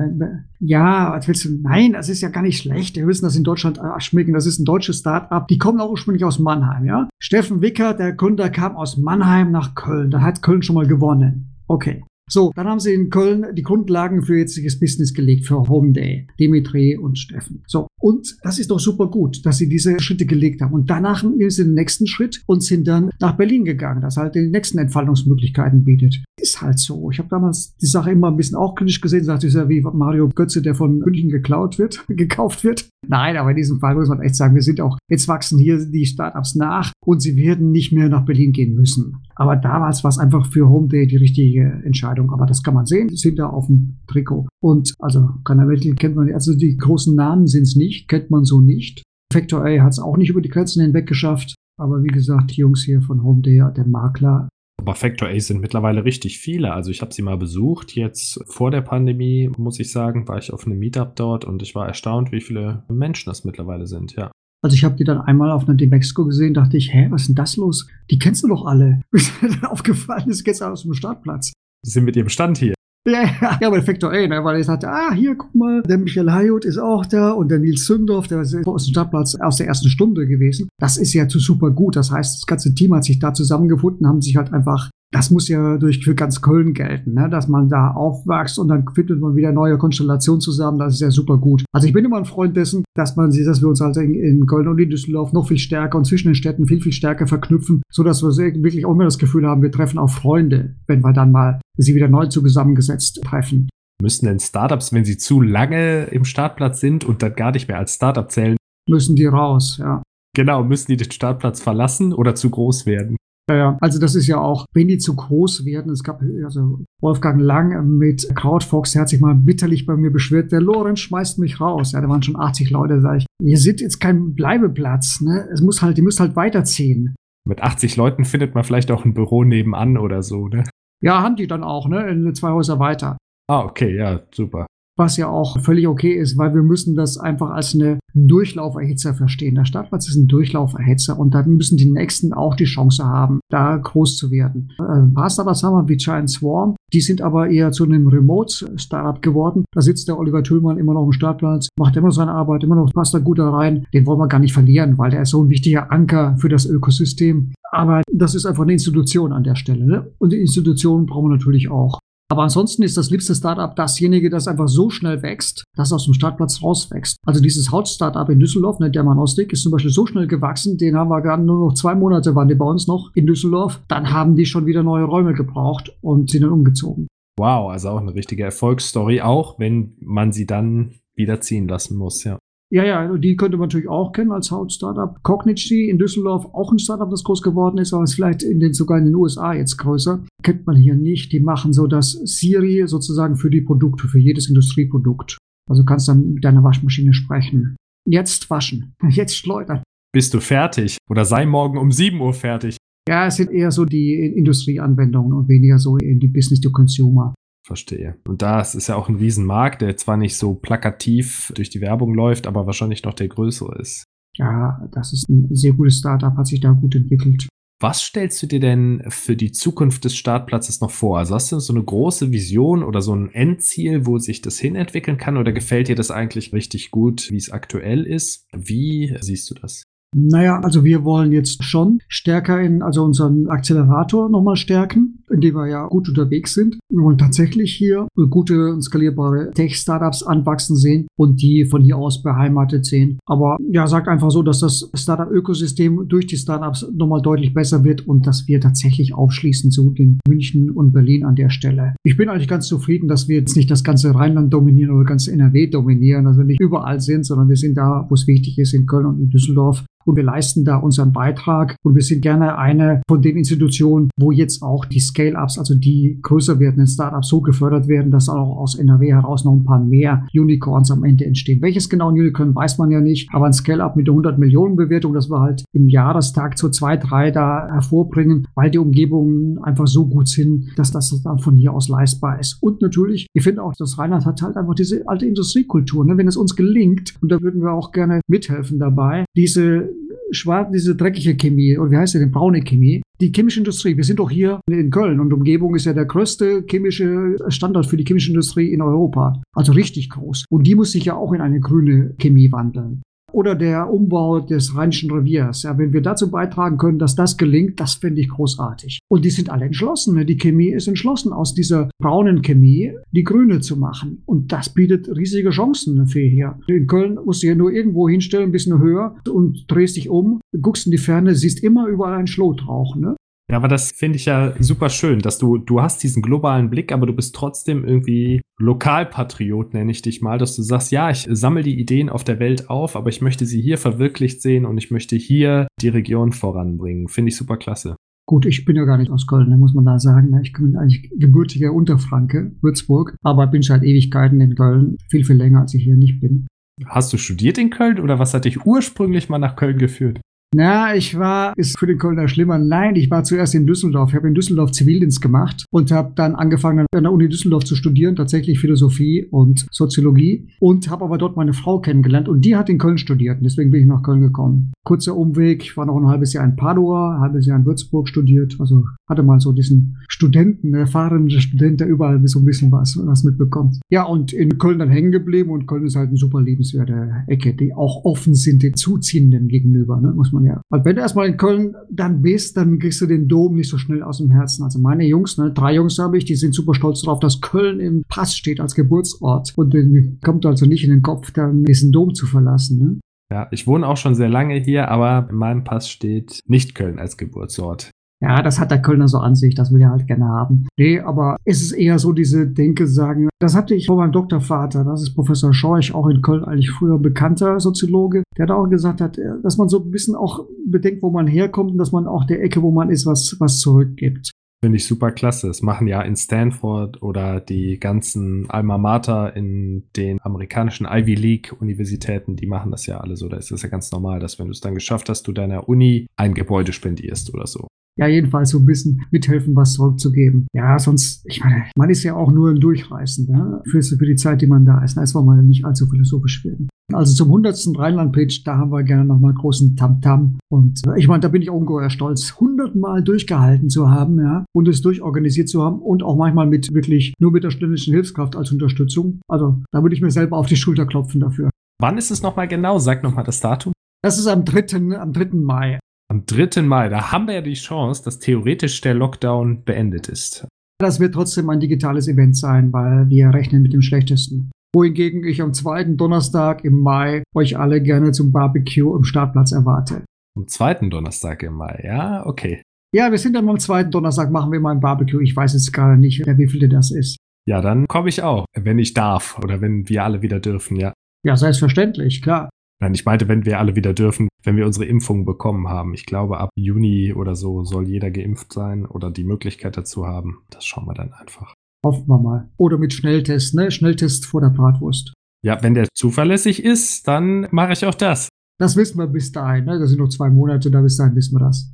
Speaker 1: Ja, was willst du? Nein, das ist ja gar nicht schlecht. Wir müssen das in Deutschland schmecken. Das ist ein deutsches Start-up. Die kommen auch ursprünglich aus Mannheim, ja? Steffen Wicker, der Gründer, kam aus Mannheim nach Köln. Da hat Köln schon mal gewonnen. Okay. So, dann haben sie in Köln die Grundlagen für jetziges Business gelegt, für Home Day. Dimitri und Steffen. So, und das ist doch super gut, dass sie diese Schritte gelegt haben. Und danach sind sie den nächsten Schritt und sind dann nach Berlin gegangen, das halt die nächsten Entfaltungsmöglichkeiten bietet. Ist halt so. Ich habe damals die Sache immer ein bisschen auch kritisch gesehen, sagte ich ja wie Mario Götze, der von München geklaut wird, gekauft wird. Nein, aber in diesem Fall muss man echt sagen, wir sind auch, jetzt wachsen hier die Startups nach und sie werden nicht mehr nach Berlin gehen müssen. Aber damals war es einfach für Home Day die richtige Entscheidung. Aber das kann man sehen, sind da auf dem Trikot. Und also Kanawettel kennt man, also die großen Namen sind es nicht, kennt man so nicht. Factor A hat es auch nicht über die Grenzen hinweg geschafft. Aber wie gesagt, die Jungs hier von Home Day, der Makler,
Speaker 2: aber Factor A sind mittlerweile richtig viele. Also ich habe sie mal besucht. Jetzt vor der Pandemie, muss ich sagen, war ich auf einem Meetup dort und ich war erstaunt, wie viele Menschen das mittlerweile sind, ja.
Speaker 1: Also ich habe die dann einmal auf einer Demexco gesehen, dachte ich, hä, was ist denn das los? Die kennst du doch alle. Bis mir dann aufgefallen ist, gestern aus dem Startplatz.
Speaker 2: Die sind mit ihrem Stand hier.
Speaker 1: Ja, ja, ja, bei Factor A, ne, weil ich sagte, ah, hier, guck mal, der Michael Hayut ist auch da und der Nils Sündorf, der ist aus dem Startplatz aus der ersten Stunde gewesen. Das ist ja zu super gut. Das heißt, das ganze Team hat sich da zusammengefunden, haben sich halt einfach das muss ja durch für ganz Köln gelten, ne? dass man da aufwächst und dann findet man wieder neue Konstellationen zusammen. Das ist ja super gut. Also ich bin immer ein Freund dessen, dass man sieht, dass wir uns halt in, in Köln und in Düsseldorf noch viel stärker und zwischen den Städten viel, viel stärker verknüpfen, so dass wir wirklich auch immer das Gefühl haben, wir treffen auch Freunde, wenn wir dann mal sie wieder neu zusammengesetzt treffen.
Speaker 2: Müssen denn Startups, wenn sie zu lange im Startplatz sind und dann gar nicht mehr als Startup zählen,
Speaker 1: müssen die raus, ja.
Speaker 2: Genau, müssen die den Startplatz verlassen oder zu groß werden?
Speaker 1: Ja, ja, also das ist ja auch, wenn die zu groß werden, es gab also Wolfgang Lang mit Crowdfox, der hat sich mal bitterlich bei mir beschwert, der Lorenz schmeißt mich raus. Ja, da waren schon 80 Leute, sag ich. Ihr seid jetzt kein Bleibeplatz, ne? Es muss halt, ihr müsst halt weiterziehen.
Speaker 2: Mit 80 Leuten findet man vielleicht auch ein Büro nebenan oder so, ne?
Speaker 1: Ja, haben die dann auch, ne? In zwei Häuser weiter.
Speaker 2: Ah, okay, ja, super
Speaker 1: was ja auch völlig okay ist, weil wir müssen das einfach als eine Durchlauferhitzer verstehen. Der Startplatz ist ein Durchlauferhitzer und dann müssen die Nächsten auch die Chance haben, da groß zu werden. Ein paar Startups haben wir wie Giant Swarm, die sind aber eher zu einem Remote-Startup geworden. Da sitzt der Oliver Tüllmann immer noch im Startplatz, macht immer seine Arbeit, immer noch passt da gut da rein. Den wollen wir gar nicht verlieren, weil der ist so ein wichtiger Anker für das Ökosystem. Aber das ist einfach eine Institution an der Stelle. Ne? Und die Institutionen brauchen wir natürlich auch. Aber ansonsten ist das liebste Startup dasjenige, das einfach so schnell wächst, dass es aus dem Startplatz rauswächst. Also dieses Haut-Startup in Düsseldorf, ne, der Manostik, ist zum Beispiel so schnell gewachsen, den haben wir gerade nur noch zwei Monate waren die bei uns noch in Düsseldorf. Dann haben die schon wieder neue Räume gebraucht und sind dann umgezogen.
Speaker 2: Wow, also auch eine richtige Erfolgsstory, auch wenn man sie dann wieder ziehen lassen muss, ja.
Speaker 1: Ja, ja, die könnte man natürlich auch kennen als Haut-Startup. Cognigy in Düsseldorf, auch ein Startup, das groß geworden ist, aber ist vielleicht in den, sogar in den USA jetzt größer. Kennt man hier nicht. Die machen so das Siri sozusagen für die Produkte, für jedes Industrieprodukt. Also kannst dann mit deiner Waschmaschine sprechen. Jetzt waschen. Jetzt schleudern.
Speaker 2: Bist du fertig? Oder sei morgen um 7 Uhr fertig?
Speaker 1: Ja, es sind eher so die Industrieanwendungen und weniger so in die Business to Consumer.
Speaker 2: Verstehe. Und das ist ja auch ein Riesenmarkt, der zwar nicht so plakativ durch die Werbung läuft, aber wahrscheinlich noch der größere ist.
Speaker 1: Ja, das ist ein sehr gutes Startup, hat sich da gut entwickelt.
Speaker 2: Was stellst du dir denn für die Zukunft des Startplatzes noch vor? Also hast du so eine große Vision oder so ein Endziel, wo sich das hinentwickeln kann? Oder gefällt dir das eigentlich richtig gut, wie es aktuell ist? Wie siehst du das?
Speaker 1: Naja, also wir wollen jetzt schon stärker in, also unseren Accelerator nochmal stärken, in dem wir ja gut unterwegs sind. Wir wollen tatsächlich hier gute und skalierbare Tech-Startups anwachsen sehen und die von hier aus beheimatet sehen. Aber ja, sagt einfach so, dass das Startup-Ökosystem durch die Startups nochmal deutlich besser wird und dass wir tatsächlich aufschließen zu den München und Berlin an der Stelle. Ich bin eigentlich ganz zufrieden, dass wir jetzt nicht das ganze Rheinland dominieren oder ganz NRW dominieren, also nicht überall sind, sondern wir sind da, wo es wichtig ist, in Köln und in Düsseldorf und wir leisten da unseren Beitrag und wir sind gerne eine von den Institutionen, wo jetzt auch die Scale-Ups, also die größer werdenden Startups so gefördert werden, dass auch aus NRW heraus noch ein paar mehr Unicorns am Ende entstehen. Welches genau ein Unicorn weiß man ja nicht, aber ein Scale-Up mit 100 Millionen Bewertung, das wir halt im Jahrestag zu zwei, drei da hervorbringen, weil die Umgebungen einfach so gut sind, dass das dann von hier aus leistbar ist. Und natürlich, ich finde auch, das Rheinland hat halt einfach diese alte Industriekultur. Ne? Wenn es uns gelingt, und da würden wir auch gerne mithelfen dabei, diese schwarz, diese dreckige Chemie, oder wie heißt sie denn, braune Chemie, die chemische Industrie. Wir sind doch hier in Köln und Umgebung ist ja der größte chemische Standort für die chemische Industrie in Europa. Also richtig groß. Und die muss sich ja auch in eine grüne Chemie wandeln oder der Umbau des Rheinischen Reviers. Ja, wenn wir dazu beitragen können, dass das gelingt, das fände ich großartig. Und die sind alle entschlossen. Ne? Die Chemie ist entschlossen, aus dieser braunen Chemie die grüne zu machen. Und das bietet riesige Chancen für hier. In Köln musst du ja nur irgendwo hinstellen, ein bisschen höher und drehst dich um, guckst in die Ferne, siehst immer überall ein Schlotrauch. Ne?
Speaker 2: Ja, aber das finde ich ja super schön, dass du, du hast diesen globalen Blick, aber du bist trotzdem irgendwie Lokalpatriot, nenne ich dich mal, dass du sagst, ja, ich sammle die Ideen auf der Welt auf, aber ich möchte sie hier verwirklicht sehen und ich möchte hier die Region voranbringen. Finde ich super klasse.
Speaker 1: Gut, ich bin ja gar nicht aus Köln, muss man da sagen. Ich bin eigentlich gebürtiger Unterfranke, Würzburg, aber bin seit Ewigkeiten in Köln, viel, viel länger, als ich hier nicht bin.
Speaker 2: Hast du studiert in Köln oder was hat dich ursprünglich mal nach Köln geführt?
Speaker 1: Na, ich war, ist für den Kölner schlimmer. Nein, ich war zuerst in Düsseldorf. Ich habe in Düsseldorf Zivildienst gemacht und habe dann angefangen an der Uni Düsseldorf zu studieren, tatsächlich Philosophie und Soziologie und habe aber dort meine Frau kennengelernt und die hat in Köln studiert und deswegen bin ich nach Köln gekommen. Kurzer Umweg, ich war noch ein halbes Jahr in Padua, ein halbes Jahr in Würzburg studiert, also hatte mal so diesen Studenten, erfahrenen Student, der überall so ein bisschen was, was mitbekommt. Ja, und in Köln dann hängen geblieben und Köln ist halt eine super lebenswerte Ecke, die auch offen sind den Zuziehenden gegenüber, ne, muss man ja. Weil wenn du erstmal in Köln dann bist, dann kriegst du den Dom nicht so schnell aus dem Herzen. Also meine Jungs, ne, drei Jungs habe ich, die sind super stolz darauf, dass Köln im Pass steht als Geburtsort. Und denen kommt also nicht in den Kopf, dann diesen Dom zu verlassen. Ne?
Speaker 2: Ja, ich wohne auch schon sehr lange hier, aber in meinem Pass steht nicht Köln als Geburtsort.
Speaker 1: Ja, das hat der Kölner so an sich, das will er halt gerne haben. Nee, aber es ist eher so diese Denke sagen, das hatte ich von meinem Doktorvater, das ist Professor Schorch, auch in Köln eigentlich früher bekannter Soziologe, der hat auch gesagt hat, dass man so ein bisschen auch bedenkt, wo man herkommt und dass man auch der Ecke, wo man ist, was, was zurückgibt.
Speaker 2: Finde ich super klasse. Das machen ja in Stanford oder die ganzen Alma Mater in den amerikanischen Ivy League Universitäten, die machen das ja alle so. Da ist es ja ganz normal, dass wenn du es dann geschafft hast, du deiner Uni ein Gebäude spendierst oder so
Speaker 1: ja, jedenfalls so ein bisschen mithelfen, was zurückzugeben. Ja, sonst, ich meine, man ist ja auch nur ein Durchreißen ne? für, die Zeit, die man da ist. Da ist man nicht allzu philosophisch werden. Also zum 100. Rheinland-Pitch, da haben wir gerne nochmal großen Tamtam. -Tam. Und äh, ich meine, da bin ich ungeheuer stolz, 100 Mal durchgehalten zu haben, ja, und es durchorganisiert zu haben und auch manchmal mit wirklich nur mit der studentischen Hilfskraft als Unterstützung. Also da würde ich mir selber auf die Schulter klopfen dafür.
Speaker 2: Wann ist es nochmal genau? Sag nochmal das Datum.
Speaker 1: Das ist am 3. am 3. Mai
Speaker 2: am 3. Mai, da haben wir ja die Chance, dass theoretisch der Lockdown beendet ist.
Speaker 1: Das wird trotzdem ein digitales Event sein, weil wir rechnen mit dem schlechtesten. Wohingegen ich am zweiten Donnerstag im Mai euch alle gerne zum Barbecue im Startplatz erwarte.
Speaker 2: Am zweiten Donnerstag im Mai, ja, okay.
Speaker 1: Ja, wir sind dann am zweiten Donnerstag, machen wir mal ein Barbecue. Ich weiß jetzt gerade nicht, wie viel das ist.
Speaker 2: Ja, dann komme ich auch, wenn ich darf oder wenn wir alle wieder dürfen, ja.
Speaker 1: Ja, selbstverständlich, klar.
Speaker 2: Nein, ich meinte, wenn wir alle wieder dürfen, wenn wir unsere Impfung bekommen haben. Ich glaube, ab Juni oder so soll jeder geimpft sein oder die Möglichkeit dazu haben. Das schauen wir dann einfach.
Speaker 1: Hoffen wir mal. Oder mit Schnelltest, ne? Schnelltest vor der Bratwurst.
Speaker 2: Ja, wenn der zuverlässig ist, dann mache ich auch das.
Speaker 1: Das wissen wir bis dahin, ne? Das sind noch zwei Monate, da bis dahin wissen wir das.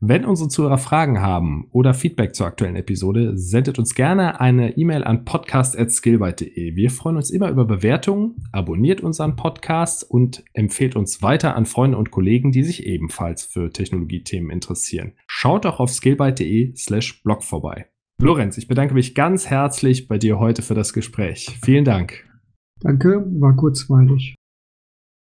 Speaker 2: Wenn unsere Zuhörer Fragen haben oder Feedback zur aktuellen Episode, sendet uns gerne eine E-Mail an podcast.skillbyte.de. Wir freuen uns immer über Bewertungen, abonniert unseren Podcast und empfehlt uns weiter an Freunde und Kollegen, die sich ebenfalls für Technologiethemen interessieren. Schaut auch auf skillbyte.de slash blog vorbei. Lorenz, ich bedanke mich ganz herzlich bei dir heute für das Gespräch. Vielen Dank.
Speaker 1: Danke, war kurzweilig.